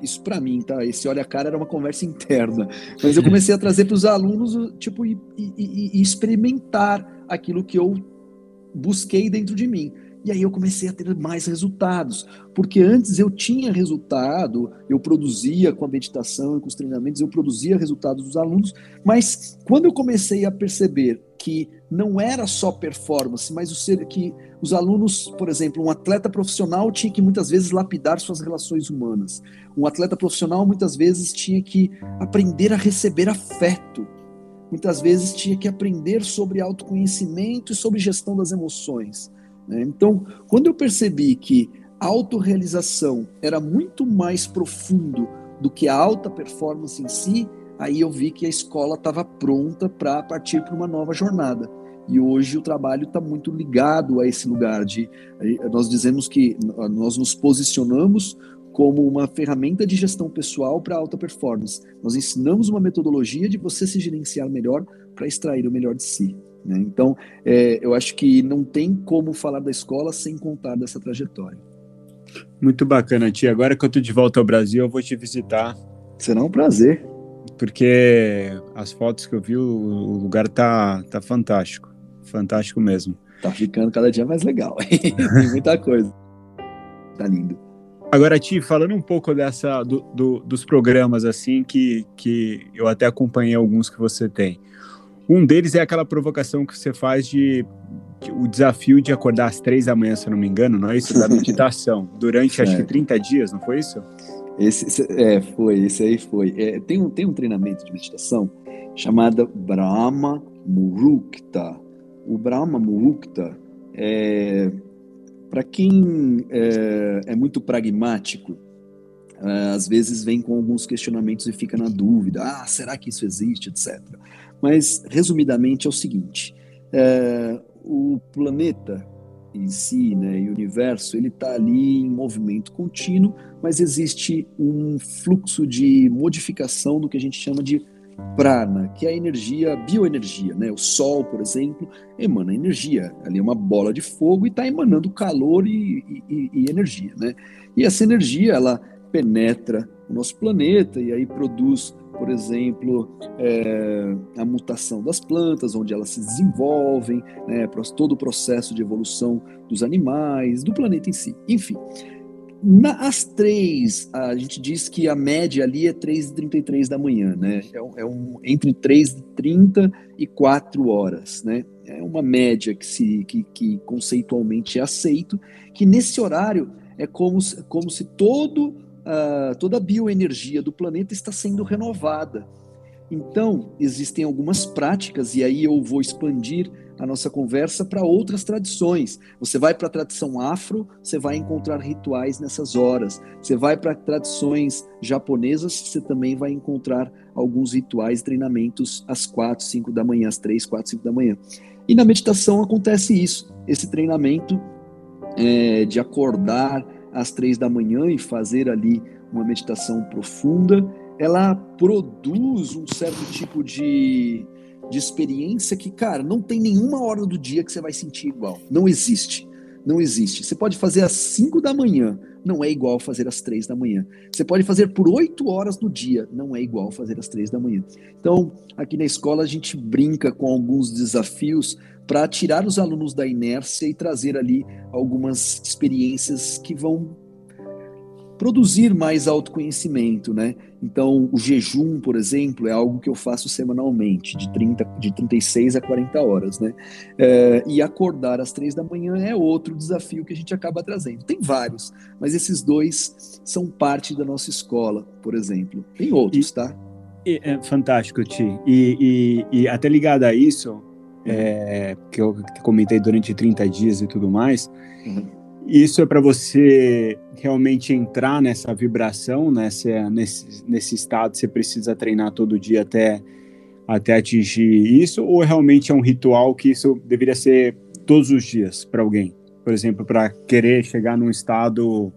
isso para mim, tá? Esse olha cara era uma conversa [LAUGHS] interna, mas eu comecei a trazer para os alunos, tipo, e, e, e experimentar aquilo que eu busquei dentro de mim. E aí eu comecei a ter mais resultados, porque antes eu tinha resultado, eu produzia com a meditação e com os treinamentos, eu produzia resultados dos alunos, mas quando eu comecei a perceber que não era só performance, mas o ser que os alunos, por exemplo, um atleta profissional tinha que muitas vezes lapidar suas relações humanas. Um atleta profissional muitas vezes tinha que aprender a receber afeto. Muitas vezes tinha que aprender sobre autoconhecimento e sobre gestão das emoções. Né? Então, quando eu percebi que a autorrealização era muito mais profundo do que a alta performance em si, aí eu vi que a escola estava pronta para partir para uma nova jornada. E hoje o trabalho está muito ligado a esse lugar de nós dizemos que nós nos posicionamos como uma ferramenta de gestão pessoal para alta performance. Nós ensinamos uma metodologia de você se gerenciar melhor para extrair o melhor de si. Né? Então, é, eu acho que não tem como falar da escola sem contar dessa trajetória. Muito bacana, tia. Agora que eu estou de volta ao Brasil, eu vou te visitar. Será um prazer. Porque as fotos que eu vi, o lugar tá, tá fantástico. Fantástico mesmo. Tá ficando cada dia mais legal. [LAUGHS] Tem muita coisa. Tá lindo. Agora, Ti, falando um pouco dessa do, do, dos programas assim que, que eu até acompanhei alguns que você tem. Um deles é aquela provocação que você faz de, o desafio de acordar às três da manhã, se eu não me engano, não é isso? Da [LAUGHS] meditação, durante acho que 30 dias, não foi isso? Esse, é, foi, esse aí foi. É, tem, um, tem um treinamento de meditação chamado Brahma Murukta. O Brahma Murukta é, para quem é, é, muito pragmático, é, às vezes vem com alguns questionamentos e fica na dúvida: ah, será que isso existe, etc. Mas, resumidamente, é o seguinte: é, o, planeta em si, né, e o universo, ele está ali em movimento contínuo, mas existe um fluxo de modificação do que a gente chama de prana, que é a energia, bioenergia, né? O Sol, por exemplo, emana energia. Ali é uma bola de fogo e está emanando calor e, e, e, energia, né? E essa energia, ela penetra o nosso planeta e aí produz, por exemplo, é, a mutação das plantas, onde elas se desenvolvem, né? Todo o processo de evolução dos animais, do planeta em si. Enfim, às três, a gente diz que a média ali é 3h33 da manhã, né? É, é um entre 3h30 e 4 horas, né? É uma média que, se, que, que conceitualmente é aceito, que nesse horário é como, como se todo, uh, toda a bioenergia do planeta está sendo renovada. Então, existem algumas práticas, e aí eu vou expandir a nossa conversa para outras tradições. Você vai para a tradição afro, você vai encontrar rituais nessas horas. Você vai para tradições japonesas, você também vai encontrar alguns rituais, treinamentos às quatro, cinco da manhã, às três, quatro, cinco da manhã. E na meditação acontece isso, esse treinamento é, de acordar às três da manhã e fazer ali uma meditação profunda, ela produz um certo tipo de de experiência que, cara, não tem nenhuma hora do dia que você vai sentir igual. Não existe. Não existe. Você pode fazer às 5 da manhã, não é igual fazer às 3 da manhã. Você pode fazer por 8 horas no dia, não é igual fazer às 3 da manhã. Então, aqui na escola a gente brinca com alguns desafios para tirar os alunos da inércia e trazer ali algumas experiências que vão produzir mais autoconhecimento, né? Então, o jejum, por exemplo, é algo que eu faço semanalmente, de, 30, de 36 a 40 horas, né? É, e acordar às três da manhã é outro desafio que a gente acaba trazendo. Tem vários, mas esses dois são parte da nossa escola, por exemplo. Tem outros, e, tá? é fantástico, Ti. E, e, e até ligado a isso, é, que eu comentei durante 30 dias e tudo mais, uhum isso é para você realmente entrar nessa vibração, nessa, nesse, nesse estado, você precisa treinar todo dia até, até atingir isso? Ou realmente é um ritual que isso deveria ser todos os dias para alguém? Por exemplo, para querer chegar num estado.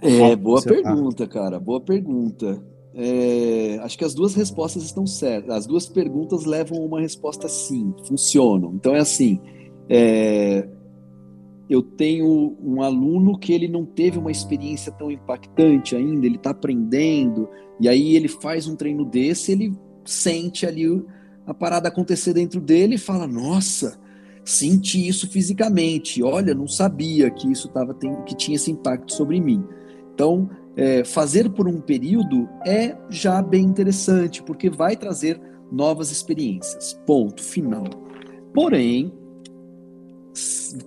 É, boa pergunta, tá. cara, boa pergunta. É, acho que as duas respostas estão certas. As duas perguntas levam a uma resposta sim, funcionam. Então é assim: é, eu tenho um aluno que ele não teve uma experiência tão impactante ainda, ele está aprendendo, e aí ele faz um treino desse, ele sente ali a parada acontecer dentro dele e fala: Nossa, senti isso fisicamente, olha, não sabia que isso tava, que tinha esse impacto sobre mim. Então, é, fazer por um período é já bem interessante, porque vai trazer novas experiências. Ponto final. Porém,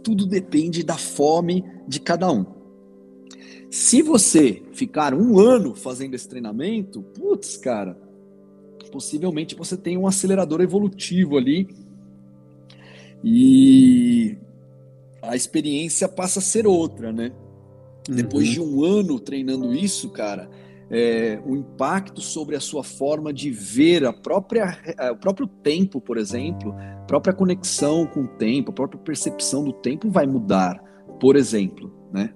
tudo depende da fome de cada um. Se você ficar um ano fazendo esse treinamento, putz, cara, possivelmente você tem um acelerador evolutivo ali e a experiência passa a ser outra, né? Uhum. Depois de um ano treinando isso, cara, é, o impacto sobre a sua forma de ver a própria, o próprio tempo, por exemplo, a própria conexão com o tempo, a própria percepção do tempo vai mudar, por exemplo, né?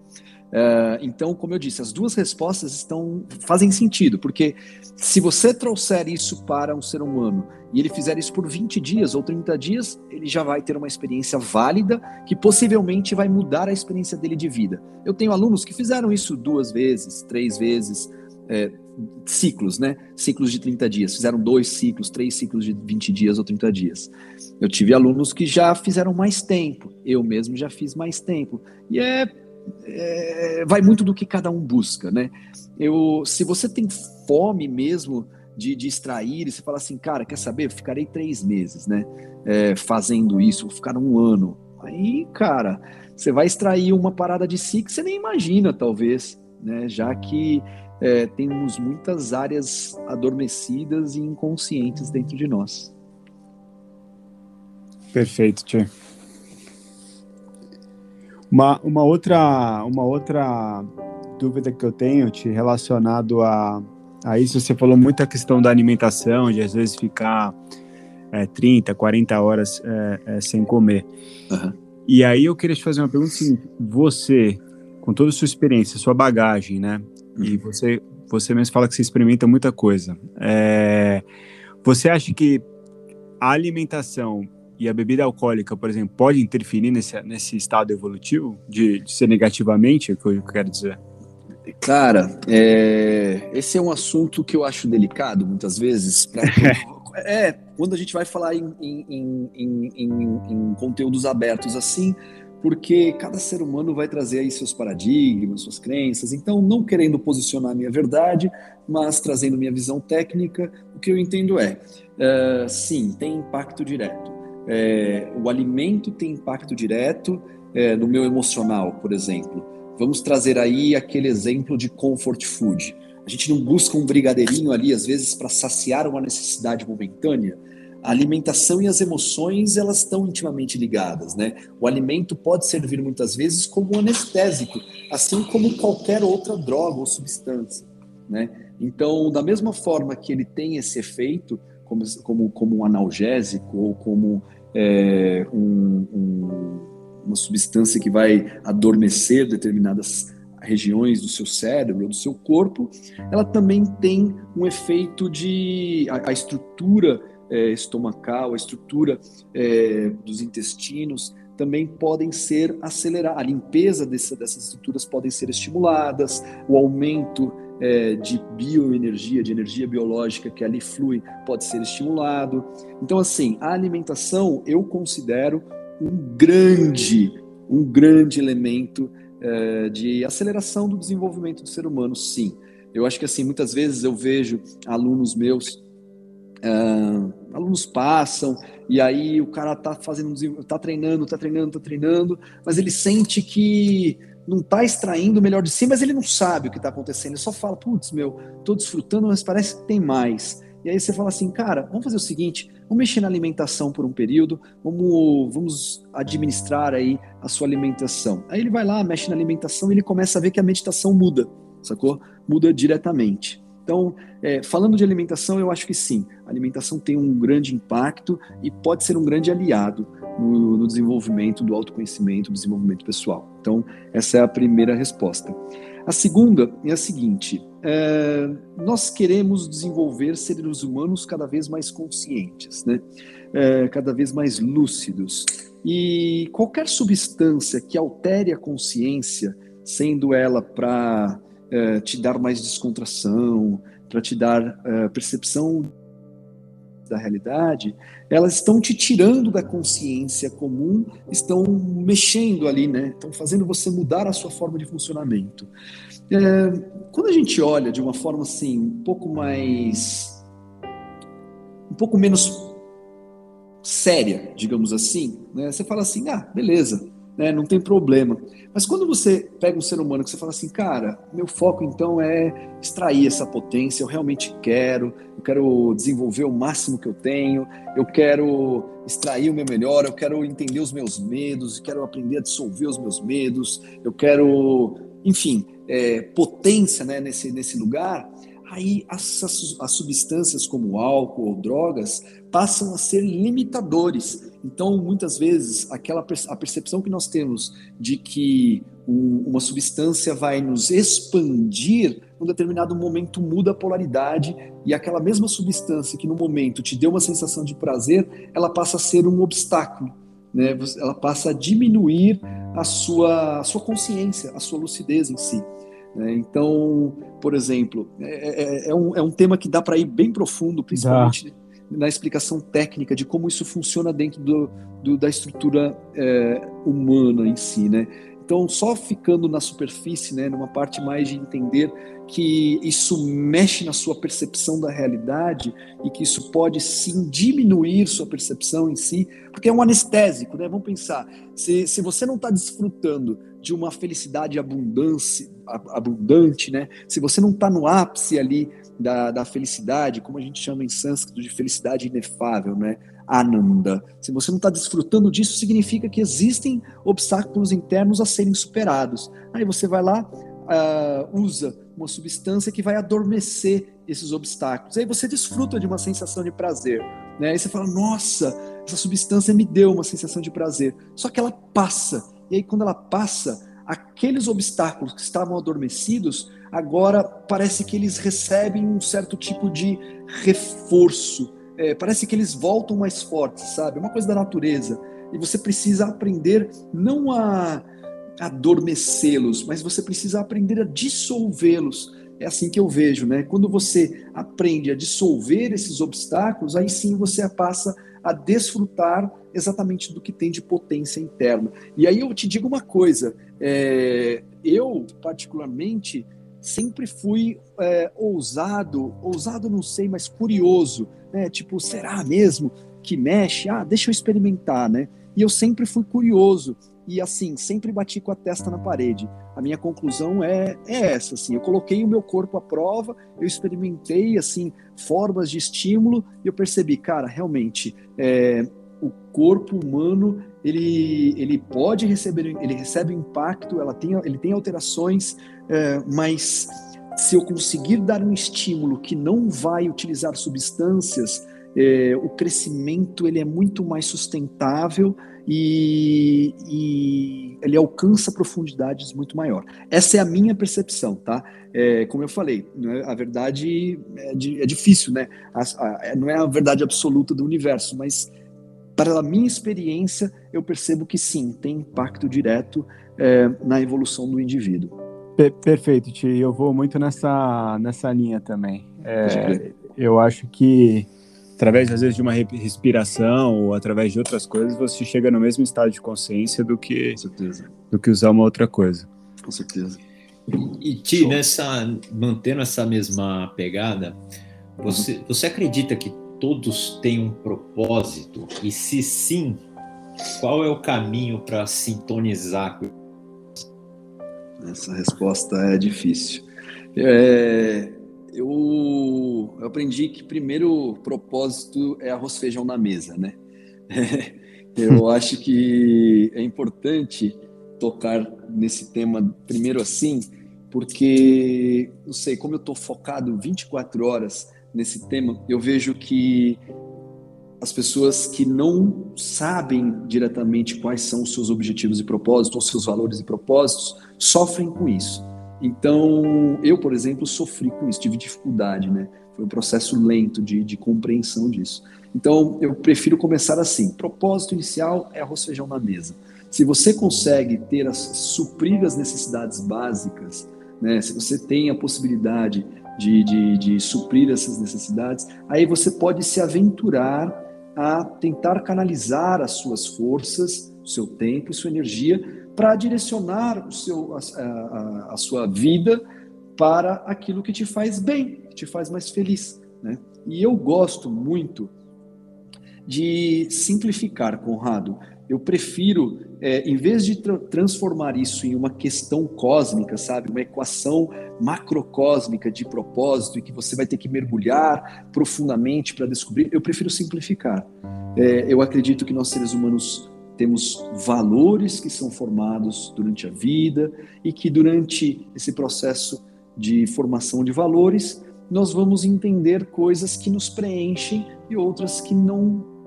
É, então, como eu disse, as duas respostas estão fazem sentido, porque se você trouxer isso para um ser humano e ele fizer isso por 20 dias ou 30 dias, ele já vai ter uma experiência válida que possivelmente vai mudar a experiência dele de vida. Eu tenho alunos que fizeram isso duas vezes, três vezes, é, ciclos, né? Ciclos de 30 dias. Fizeram dois ciclos, três ciclos de 20 dias ou 30 dias. Eu tive alunos que já fizeram mais tempo. Eu mesmo já fiz mais tempo. E é, é vai muito do que cada um busca, né? Eu, se você tem fome mesmo de, extrair, e você fala assim, cara, quer saber? Eu ficarei três meses, né? É, fazendo isso, vou ficar um ano. Aí, cara, você vai extrair uma parada de si que você nem imagina, talvez, né? Já que é, temos muitas áreas adormecidas e inconscientes dentro de nós. Perfeito, Tchê. Uma, uma, outra, uma outra dúvida que eu tenho, te relacionado a, a isso, você falou muito a questão da alimentação, de às vezes ficar é, 30, 40 horas é, é, sem comer. Uhum. E aí eu queria te fazer uma pergunta assim, você, com toda a sua experiência, sua bagagem, né? Uhum. E você, você mesmo fala que você experimenta muita coisa. É, você acha que a alimentação e a bebida alcoólica, por exemplo, pode interferir nesse, nesse estado evolutivo de, de ser negativamente, é o que eu quero dizer? Cara, é, esse é um assunto que eu acho delicado muitas vezes. [LAUGHS] é, quando a gente vai falar em, em, em, em, conteúdos abertos assim, porque cada ser humano vai trazer aí seus paradigmas, suas crenças. Então, não querendo posicionar a minha verdade, mas trazendo minha visão técnica, o que eu entendo é, é sim, tem impacto direto. É, o alimento tem impacto direto é, no meu emocional, por exemplo. Vamos trazer aí aquele exemplo de comfort food. A gente não busca um brigadeirinho ali, às vezes, para saciar uma necessidade momentânea. A alimentação e as emoções, elas estão intimamente ligadas, né? O alimento pode servir muitas vezes como um anestésico, assim como qualquer outra droga ou substância, né? Então, da mesma forma que ele tem esse efeito, como, como, como um analgésico ou como é, um, um, uma substância que vai adormecer determinadas regiões do seu cérebro ou do seu corpo, ela também tem um efeito de a, a estrutura é, estomacal, a estrutura é, dos intestinos também podem ser aceleradas, a limpeza dessa, dessas estruturas podem ser estimuladas, o aumento é, de bioenergia, de energia biológica que ali flui, pode ser estimulado. Então, assim, a alimentação eu considero um grande, um grande elemento é, de aceleração do desenvolvimento do ser humano, sim. Eu acho que assim, muitas vezes eu vejo alunos meus, uh, alunos passam e aí o cara tá fazendo, tá treinando, tá treinando, tá treinando, mas ele sente que não está extraindo o melhor de si, mas ele não sabe o que está acontecendo. Ele só fala, putz, meu, estou desfrutando, mas parece que tem mais. E aí você fala assim, cara, vamos fazer o seguinte, vamos mexer na alimentação por um período, vamos, vamos administrar aí a sua alimentação. Aí ele vai lá, mexe na alimentação e ele começa a ver que a meditação muda, sacou? Muda diretamente. Então, é, falando de alimentação, eu acho que sim, a alimentação tem um grande impacto e pode ser um grande aliado no, no desenvolvimento do autoconhecimento, desenvolvimento pessoal. Então, essa é a primeira resposta. A segunda é a seguinte: é, nós queremos desenvolver seres humanos cada vez mais conscientes, né? É, cada vez mais lúcidos. E qualquer substância que altere a consciência, sendo ela para é, te dar mais descontração, para te dar é, percepção da realidade, elas estão te tirando da consciência comum, estão mexendo ali, né? Estão fazendo você mudar a sua forma de funcionamento. É, quando a gente olha de uma forma assim, um pouco mais. um pouco menos séria, digamos assim, né? Você fala assim, ah, beleza, né? Não tem problema. Mas quando você pega um ser humano que você fala assim, cara, meu foco então é extrair essa potência, eu realmente quero, eu quero desenvolver o máximo que eu tenho, eu quero extrair o meu melhor, eu quero entender os meus medos, eu quero aprender a dissolver os meus medos, eu quero, enfim, é, potência né, nesse, nesse lugar aí as, as, substâncias como álcool ou drogas passam a ser limitadores. Então, muitas vezes, aquela a percepção que nós temos de que um, uma substância vai nos expandir, num determinado momento muda a polaridade e aquela mesma substância que no momento te deu uma sensação de prazer, ela passa a ser um obstáculo. Né? Ela passa a diminuir a sua, a sua consciência, a sua lucidez em si. Né? Então, por exemplo, é, é, é, um, é um tema que dá para ir bem profundo, principalmente dá. Na explicação técnica de como isso funciona dentro do, do da estrutura é, humana em si, né? Então, só ficando na superfície, né, numa parte mais de entender que isso mexe na sua percepção da realidade e que isso pode sim diminuir sua percepção em si, porque é um anestésico, né? Vamos pensar, se, se você não está desfrutando de uma felicidade abundância, abundante, né? Se você não está no ápice ali da, da felicidade, como a gente chama em sânscrito de felicidade inefável, né? Ananda. Se você não está desfrutando disso, significa que existem obstáculos internos a serem superados. Aí você vai lá, uh, usa uma substância que vai adormecer esses obstáculos. Aí você desfruta de uma sensação de prazer. Né? Aí você fala, nossa, essa substância me deu uma sensação de prazer. Só que ela passa. E aí, quando ela passa, aqueles obstáculos que estavam adormecidos, agora parece que eles recebem um certo tipo de reforço. É, parece que eles voltam mais fortes, sabe? É uma coisa da natureza. E você precisa aprender não a adormecê-los, mas você precisa aprender a dissolvê-los. É assim que eu vejo, né? Quando você aprende a dissolver esses obstáculos, aí sim você passa a desfrutar exatamente do que tem de potência interna. E aí eu te digo uma coisa: é, eu, particularmente, sempre fui é, ousado, ousado não sei, mas curioso, né? Tipo, será mesmo que mexe? Ah, deixa eu experimentar, né? E eu sempre fui curioso e assim, sempre bati com a testa na parede. A minha conclusão é, é essa, assim, eu coloquei o meu corpo à prova, eu experimentei, assim, formas de estímulo e eu percebi, cara, realmente, é, o corpo humano, ele, ele pode receber, ele recebe impacto, ela tem, ele tem alterações, é, mas se eu conseguir dar um estímulo que não vai utilizar substâncias, é, o crescimento ele é muito mais sustentável e, e, ele alcança profundidades muito maior. Essa é a minha percepção, tá? É, como eu falei, né, a verdade é, é difícil, né? A, a, não é a verdade absoluta do universo, mas para a minha experiência, eu percebo que sim, tem impacto direto é, na evolução do indivíduo. Perfeito, Ti. Eu vou muito nessa, nessa linha também. É, eu acho que através às vezes de uma respiração ou através de outras coisas, você chega no mesmo estado de consciência do que do que usar uma outra coisa. Com certeza. E Ti, nessa mantendo essa mesma pegada, você você acredita que todos têm um propósito? E se sim, qual é o caminho para sintonizar? Essa resposta é difícil. É, eu, eu aprendi que primeiro propósito é arroz feijão na mesa, né? [LAUGHS] eu acho que é importante tocar nesse tema primeiro assim, porque, não sei, como eu estou focado 24 horas nesse tema, eu vejo que as pessoas que não sabem diretamente quais são os seus objetivos e propósitos, ou seus valores e propósitos, sofrem com isso. Então, eu, por exemplo, sofri com isso, tive dificuldade, né? Foi um processo lento de, de compreensão disso. Então, eu prefiro começar assim: propósito inicial é arroz feijão na mesa. Se você consegue ter as, suprir as necessidades básicas, né? Se você tem a possibilidade de, de, de suprir essas necessidades, aí você pode se aventurar a tentar canalizar as suas forças, seu tempo sua energia para direcionar o seu, a, a, a, sua vida para aquilo que te faz bem, que te faz mais feliz. Né? E eu gosto muito de simplificar, Conrado. Eu prefiro, é, em vez de tra transformar isso em uma questão cósmica, sabe, uma equação macrocósmica de propósito e que você vai ter que mergulhar profundamente para descobrir, eu prefiro simplificar. É, eu acredito que nós seres humanos temos valores que são formados durante a vida e que durante esse processo de formação de valores nós vamos entender coisas que nos preenchem e outras que não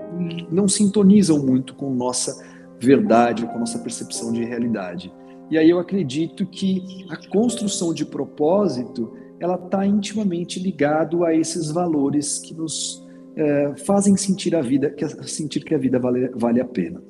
não sintonizam muito com nossa verdade, com nossa percepção de realidade. E aí eu acredito que a construção de propósito ela está intimamente ligado a esses valores que nos é, fazem sentir a vida, que, sentir que a vida vale, vale a pena.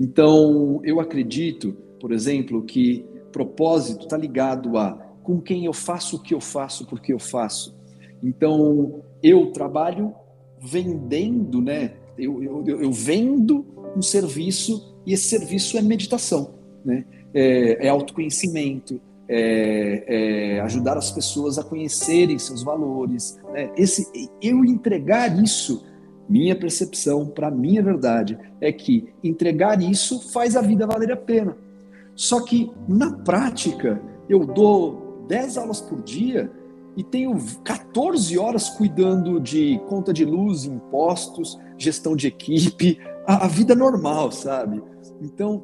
Então, eu acredito, por exemplo, que propósito está ligado a com quem eu faço o que eu faço, porque eu faço. Então, eu trabalho vendendo, né? Eu, eu, eu vendo um serviço e esse serviço é meditação, né? É, é autoconhecimento, é, é, ajudar as pessoas a conhecerem seus valores. Né? Esse, eu entregar isso minha percepção, para minha verdade, é que entregar isso faz a vida valer a pena. Só que na prática, eu dou 10 aulas por dia e tenho 14 horas cuidando de conta de luz, impostos, gestão de equipe, a, a vida normal, sabe? Então,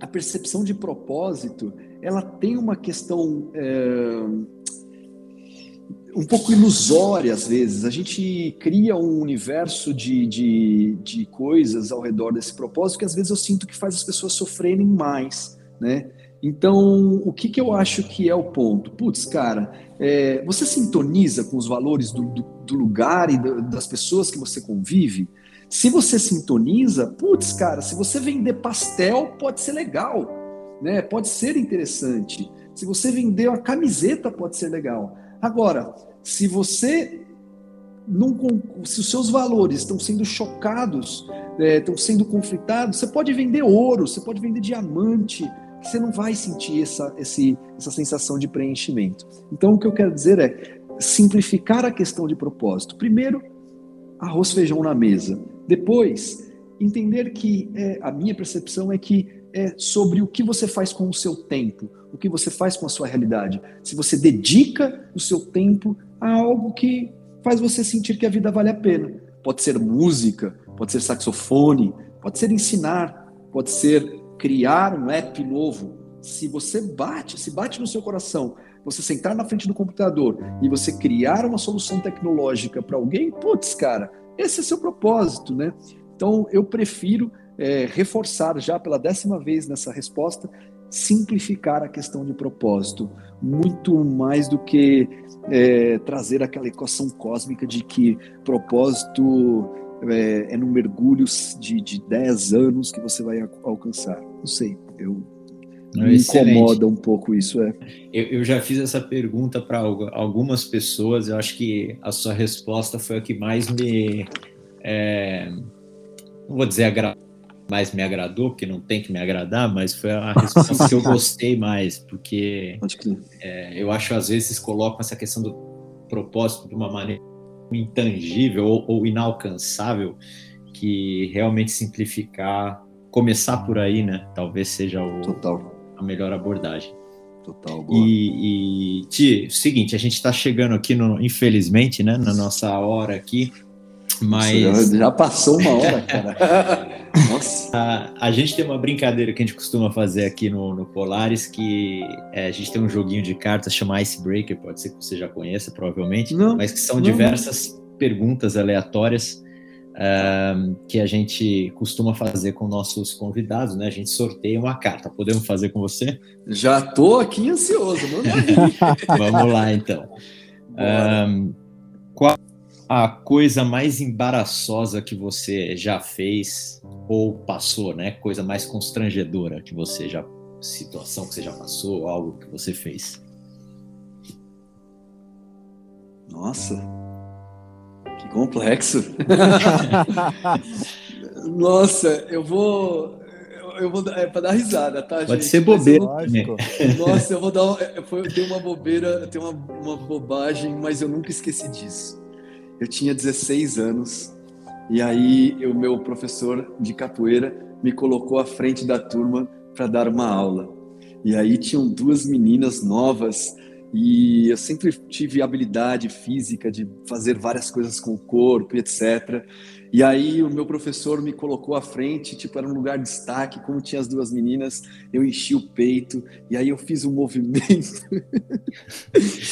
a percepção de propósito, ela tem uma questão é, um pouco ilusória às vezes. A gente cria um universo de, de, de coisas ao redor desse propósito que às vezes eu sinto que faz as pessoas sofrerem mais, né? Então, o que, que eu acho que é o ponto? Putz, cara, é, você sintoniza com os valores do, do, do lugar e do, das pessoas que você convive? Se você sintoniza, putz, cara, se você vender pastel, pode ser legal, né? Pode ser interessante. Se você vender uma camiseta, pode ser legal. Agora, se você não, se os seus valores estão sendo chocados, é, estão sendo conflitados, você pode vender ouro, você pode vender diamante, você não vai sentir essa, esse, essa sensação de preenchimento. Então, o que eu quero dizer é simplificar a questão de propósito. Primeiro, arroz feijão na mesa. Depois, entender que é, a minha percepção é que é sobre o que você faz com o seu tempo, o que você faz com a sua realidade. Se você dedica o seu tempo a algo que faz você sentir que a vida vale a pena. Pode ser música, pode ser saxofone, pode ser ensinar, pode ser criar um app novo, se você bate, se bate no seu coração, você sentar na frente do computador e você criar uma solução tecnológica para alguém, putz, cara, esse é seu propósito, né? Então eu prefiro é, reforçar já pela décima vez nessa resposta, simplificar a questão de propósito, muito mais do que é, trazer aquela equação cósmica de que propósito é, é no mergulho de, de 10 anos que você vai alcançar. Não sei, eu me excelente. incomoda um pouco isso, é. Eu, eu já fiz essa pergunta para algumas pessoas, eu acho que a sua resposta foi a que mais me. É, não vou dizer agradou, mais me agradou, porque não tem que me agradar, mas foi a resposta que eu [LAUGHS] gostei mais, porque é, eu acho às vezes colocam essa questão do propósito de uma maneira intangível ou, ou inalcançável que realmente simplificar, começar por aí, né? Talvez seja o, a melhor abordagem. Total. Boa. E, e Ti, seguinte, a gente está chegando aqui, no, infelizmente, né, na nossa hora aqui, mas. Já passou uma hora, cara. [LAUGHS] Nossa. A, a, gente tem uma brincadeira que a gente costuma fazer aqui no, no Polaris, que é, a gente tem um joguinho de cartas chamado Icebreaker, pode ser que você já conheça, provavelmente, não, mas que são não, diversas não. perguntas aleatórias uh, que a gente costuma fazer com nossos convidados, né? A gente sorteia uma carta. Podemos fazer com você? Já tô aqui ansioso, [LAUGHS] Vamos lá, então. Um, qual a coisa mais embaraçosa que você já fez ou passou, né? Coisa mais constrangedora que você já situação que você já passou, algo que você fez. Nossa, que complexo. [LAUGHS] Nossa, eu vou eu vou é para dar risada, tá, Pode gente? ser bobeira. Eu, nossa, eu vou dar. Foi, eu uma bobeira, eu tenho uma, uma bobagem, mas eu nunca esqueci disso. Eu tinha 16 anos e aí o meu professor de capoeira me colocou à frente da turma para dar uma aula. E aí tinham duas meninas novas e eu sempre tive habilidade física de fazer várias coisas com o corpo, etc. E aí o meu professor me colocou à frente, tipo, era um lugar de destaque, como tinha as duas meninas, eu enchi o peito, e aí eu fiz um [LAUGHS] movimento. [LAUGHS]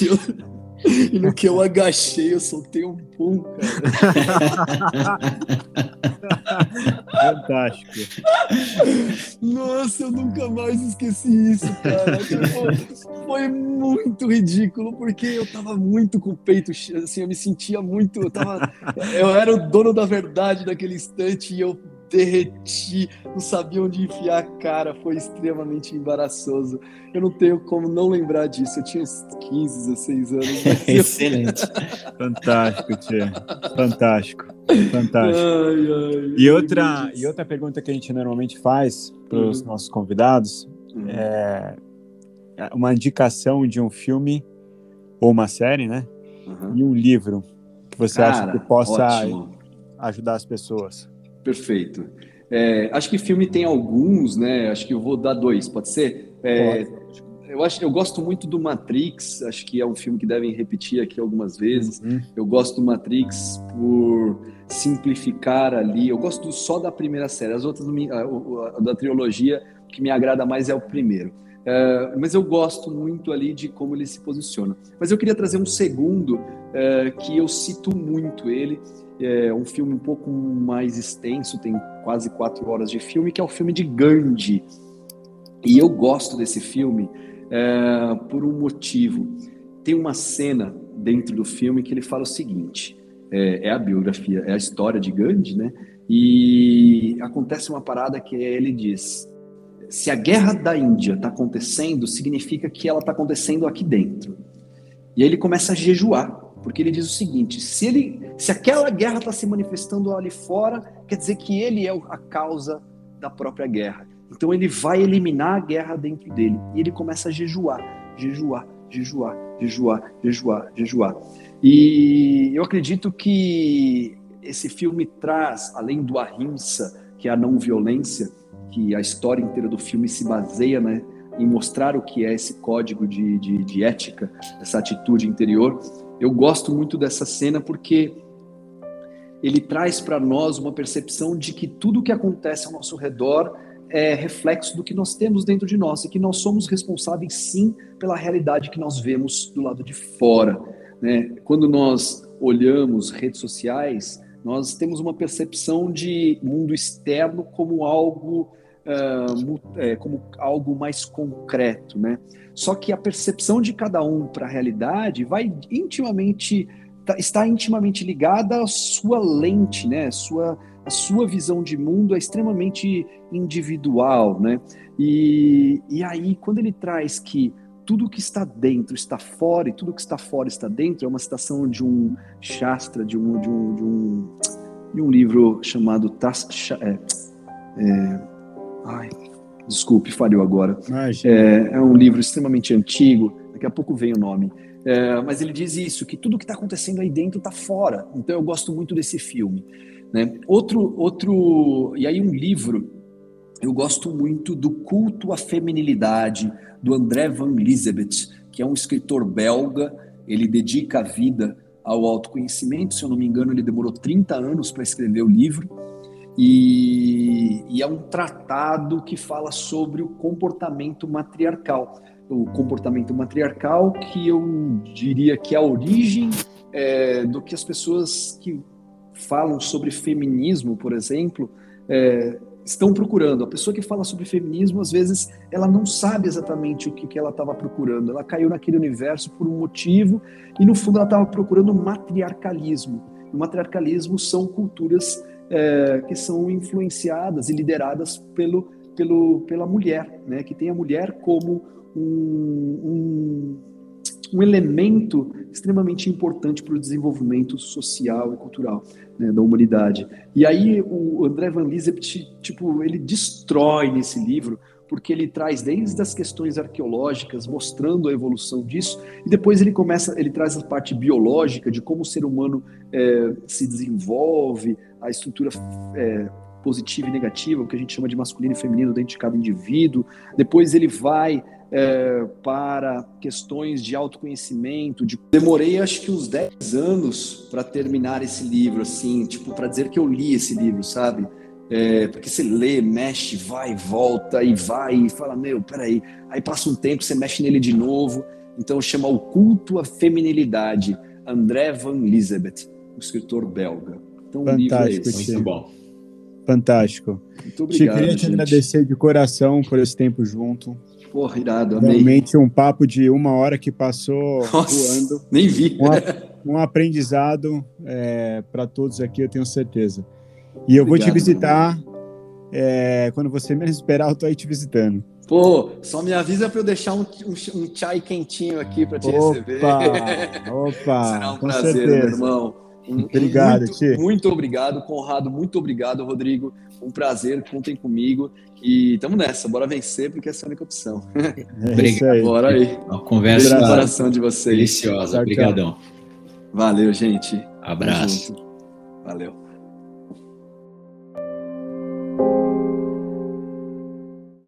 eu, [LAUGHS] E no que eu agachei, eu soltei um pum, cara. [LAUGHS] Fantástico. Nossa, eu nunca mais esqueci isso, cara. Foi muito ridículo, porque eu tava muito com o peito, assim, eu me sentia muito, eu tava, eu era o dono da verdade naquele instante e eu derreti, não sabia onde enfiar a cara, foi extremamente embaraçoso. Eu não tenho como não lembrar disso. Eu tinha uns 15, 16 anos. [LAUGHS] Excelente. Fantástico, Tia. Fantástico. Fantástico. Ai, ai, e, outra, e outra pergunta que a gente normalmente faz para os uhum. nossos convidados uhum. é uma indicação de um filme ou uma série, né? Uhum. E um livro que você Cara, acha que possa ótimo. ajudar as pessoas. Perfeito. É, acho que filme tem alguns, né? Acho que eu vou dar dois, pode ser? É, eu acho, eu gosto muito do Matrix. Acho que é um filme que devem repetir aqui algumas vezes. Uhum. Eu gosto do Matrix por simplificar ali. Eu gosto só da primeira série. As outras da trilogia que me agrada mais é o primeiro. É, mas eu gosto muito ali de como ele se posiciona. Mas eu queria trazer um segundo é, que eu cito muito ele. É um filme um pouco mais extenso, tem quase quatro horas de filme, que é o filme de Gandhi. E eu gosto desse filme é, por um motivo. Tem uma cena dentro do filme que ele fala o seguinte: é, é, a biografia, é a história de Gandhi, né? E acontece uma parada que ele diz: se a guerra da Índia está acontecendo, significa que ela está acontecendo aqui dentro. E aí ele começa a jejuar, porque ele diz o seguinte: se ele, se aquela guerra está se manifestando ali fora, quer dizer que ele é a causa da própria guerra. Então ele vai eliminar a guerra dentro dele e ele começa a jejuar, jejuar, jejuar, jejuar, jejuar, jejuar. E eu acredito que esse filme traz, além do ahimsa, que é a não violência, que a história inteira do filme se baseia né, em mostrar o que é esse código de, de, de ética, essa atitude interior. Eu gosto muito dessa cena porque ele traz para nós uma percepção de que tudo o que acontece ao nosso redor é reflexo do que nós temos dentro de nós e que nós somos responsáveis sim pela realidade que nós vemos do lado de fora. Né? Quando nós olhamos redes sociais, nós temos uma percepção de mundo externo como algo uh, como algo mais concreto, né? Só que a percepção de cada um para a realidade vai intimamente tá, está intimamente ligada à sua lente, né? Sua a sua visão de mundo é extremamente individual, né? E, e aí, quando ele traz que tudo que está dentro está fora e tudo que está fora está dentro, é uma citação de um Shastra, de um, de um, de um, de um livro chamado Tas, é, é, ai, desculpe, falhou agora. É, é, um livro extremamente antigo, daqui a pouco vem o nome. É, mas ele diz isso, que tudo que está acontecendo aí dentro está fora. Então eu gosto muito desse filme. Né? Outro, outro, e aí um livro, eu gosto muito do Culto à Feminilidade, do André Van Lisbeth, que é um escritor belga, ele dedica a vida ao autoconhecimento, se eu não me engano, ele demorou 30 anos para escrever o livro, e, e, é um tratado que fala sobre o comportamento matriarcal. O comportamento matriarcal, que eu diria que é a origem é, do que as pessoas que falam sobre feminismo, por exemplo, é, estão procurando. A pessoa que fala sobre feminismo, às vezes, ela não sabe exatamente o que, que ela estava procurando. Ela caiu naquele universo por um motivo e, no fundo, ela estava procurando matriarcalismo. O matriarcalismo são culturas é, que são influenciadas e lideradas pelo, pelo, pela mulher, né? que tem a mulher como um, um um elemento extremamente importante para o desenvolvimento social e cultural né, da humanidade. E aí o André Van Lisbeth, tipo, ele destrói nesse livro porque ele traz desde as questões arqueológicas, mostrando a evolução disso, e depois ele começa, ele traz a parte biológica de como o ser humano é, se desenvolve, a estrutura é, positiva e negativa, o que a gente chama de masculino e feminino dentro de cada indivíduo. Depois ele vai é, para questões de autoconhecimento. De... Demorei acho que uns 10 anos para terminar esse livro, assim, tipo, para dizer que eu li esse livro, sabe? É, porque você lê, mexe, vai, volta e vai e fala, meu, peraí. Aí passa um tempo, você mexe nele de novo. Então chama O Culto à Feminilidade, André Van Lisbeth, um escritor belga. Então Fantástico, o livro é esse. Muito bom. Fantástico. Muito obrigado, Te queria te agradecer de coração por esse tempo junto. Porra, irado, amei. Realmente um papo de uma hora que passou Nossa, voando. Nem vi. Um, um aprendizado é, para todos aqui, eu tenho certeza. E eu Obrigado, vou te visitar é, quando você menos esperar, eu tô aí te visitando. Pô, só me avisa para eu deixar um, um, um, chai quentinho aqui para te opa, receber. Opa! [LAUGHS] Será um prazer, certeza. meu irmão. obrigado, muito, Ti. Muito obrigado, Conrado. Muito obrigado, Rodrigo. Um prazer, contem comigo. E estamos nessa, bora vencer, porque essa é a única opção. [LAUGHS] É obrigado. Aí. Bora aí. Uma conversa coração de vocês. Deliciosa. Obrigadão. Valeu, gente. Abraço. Valeu.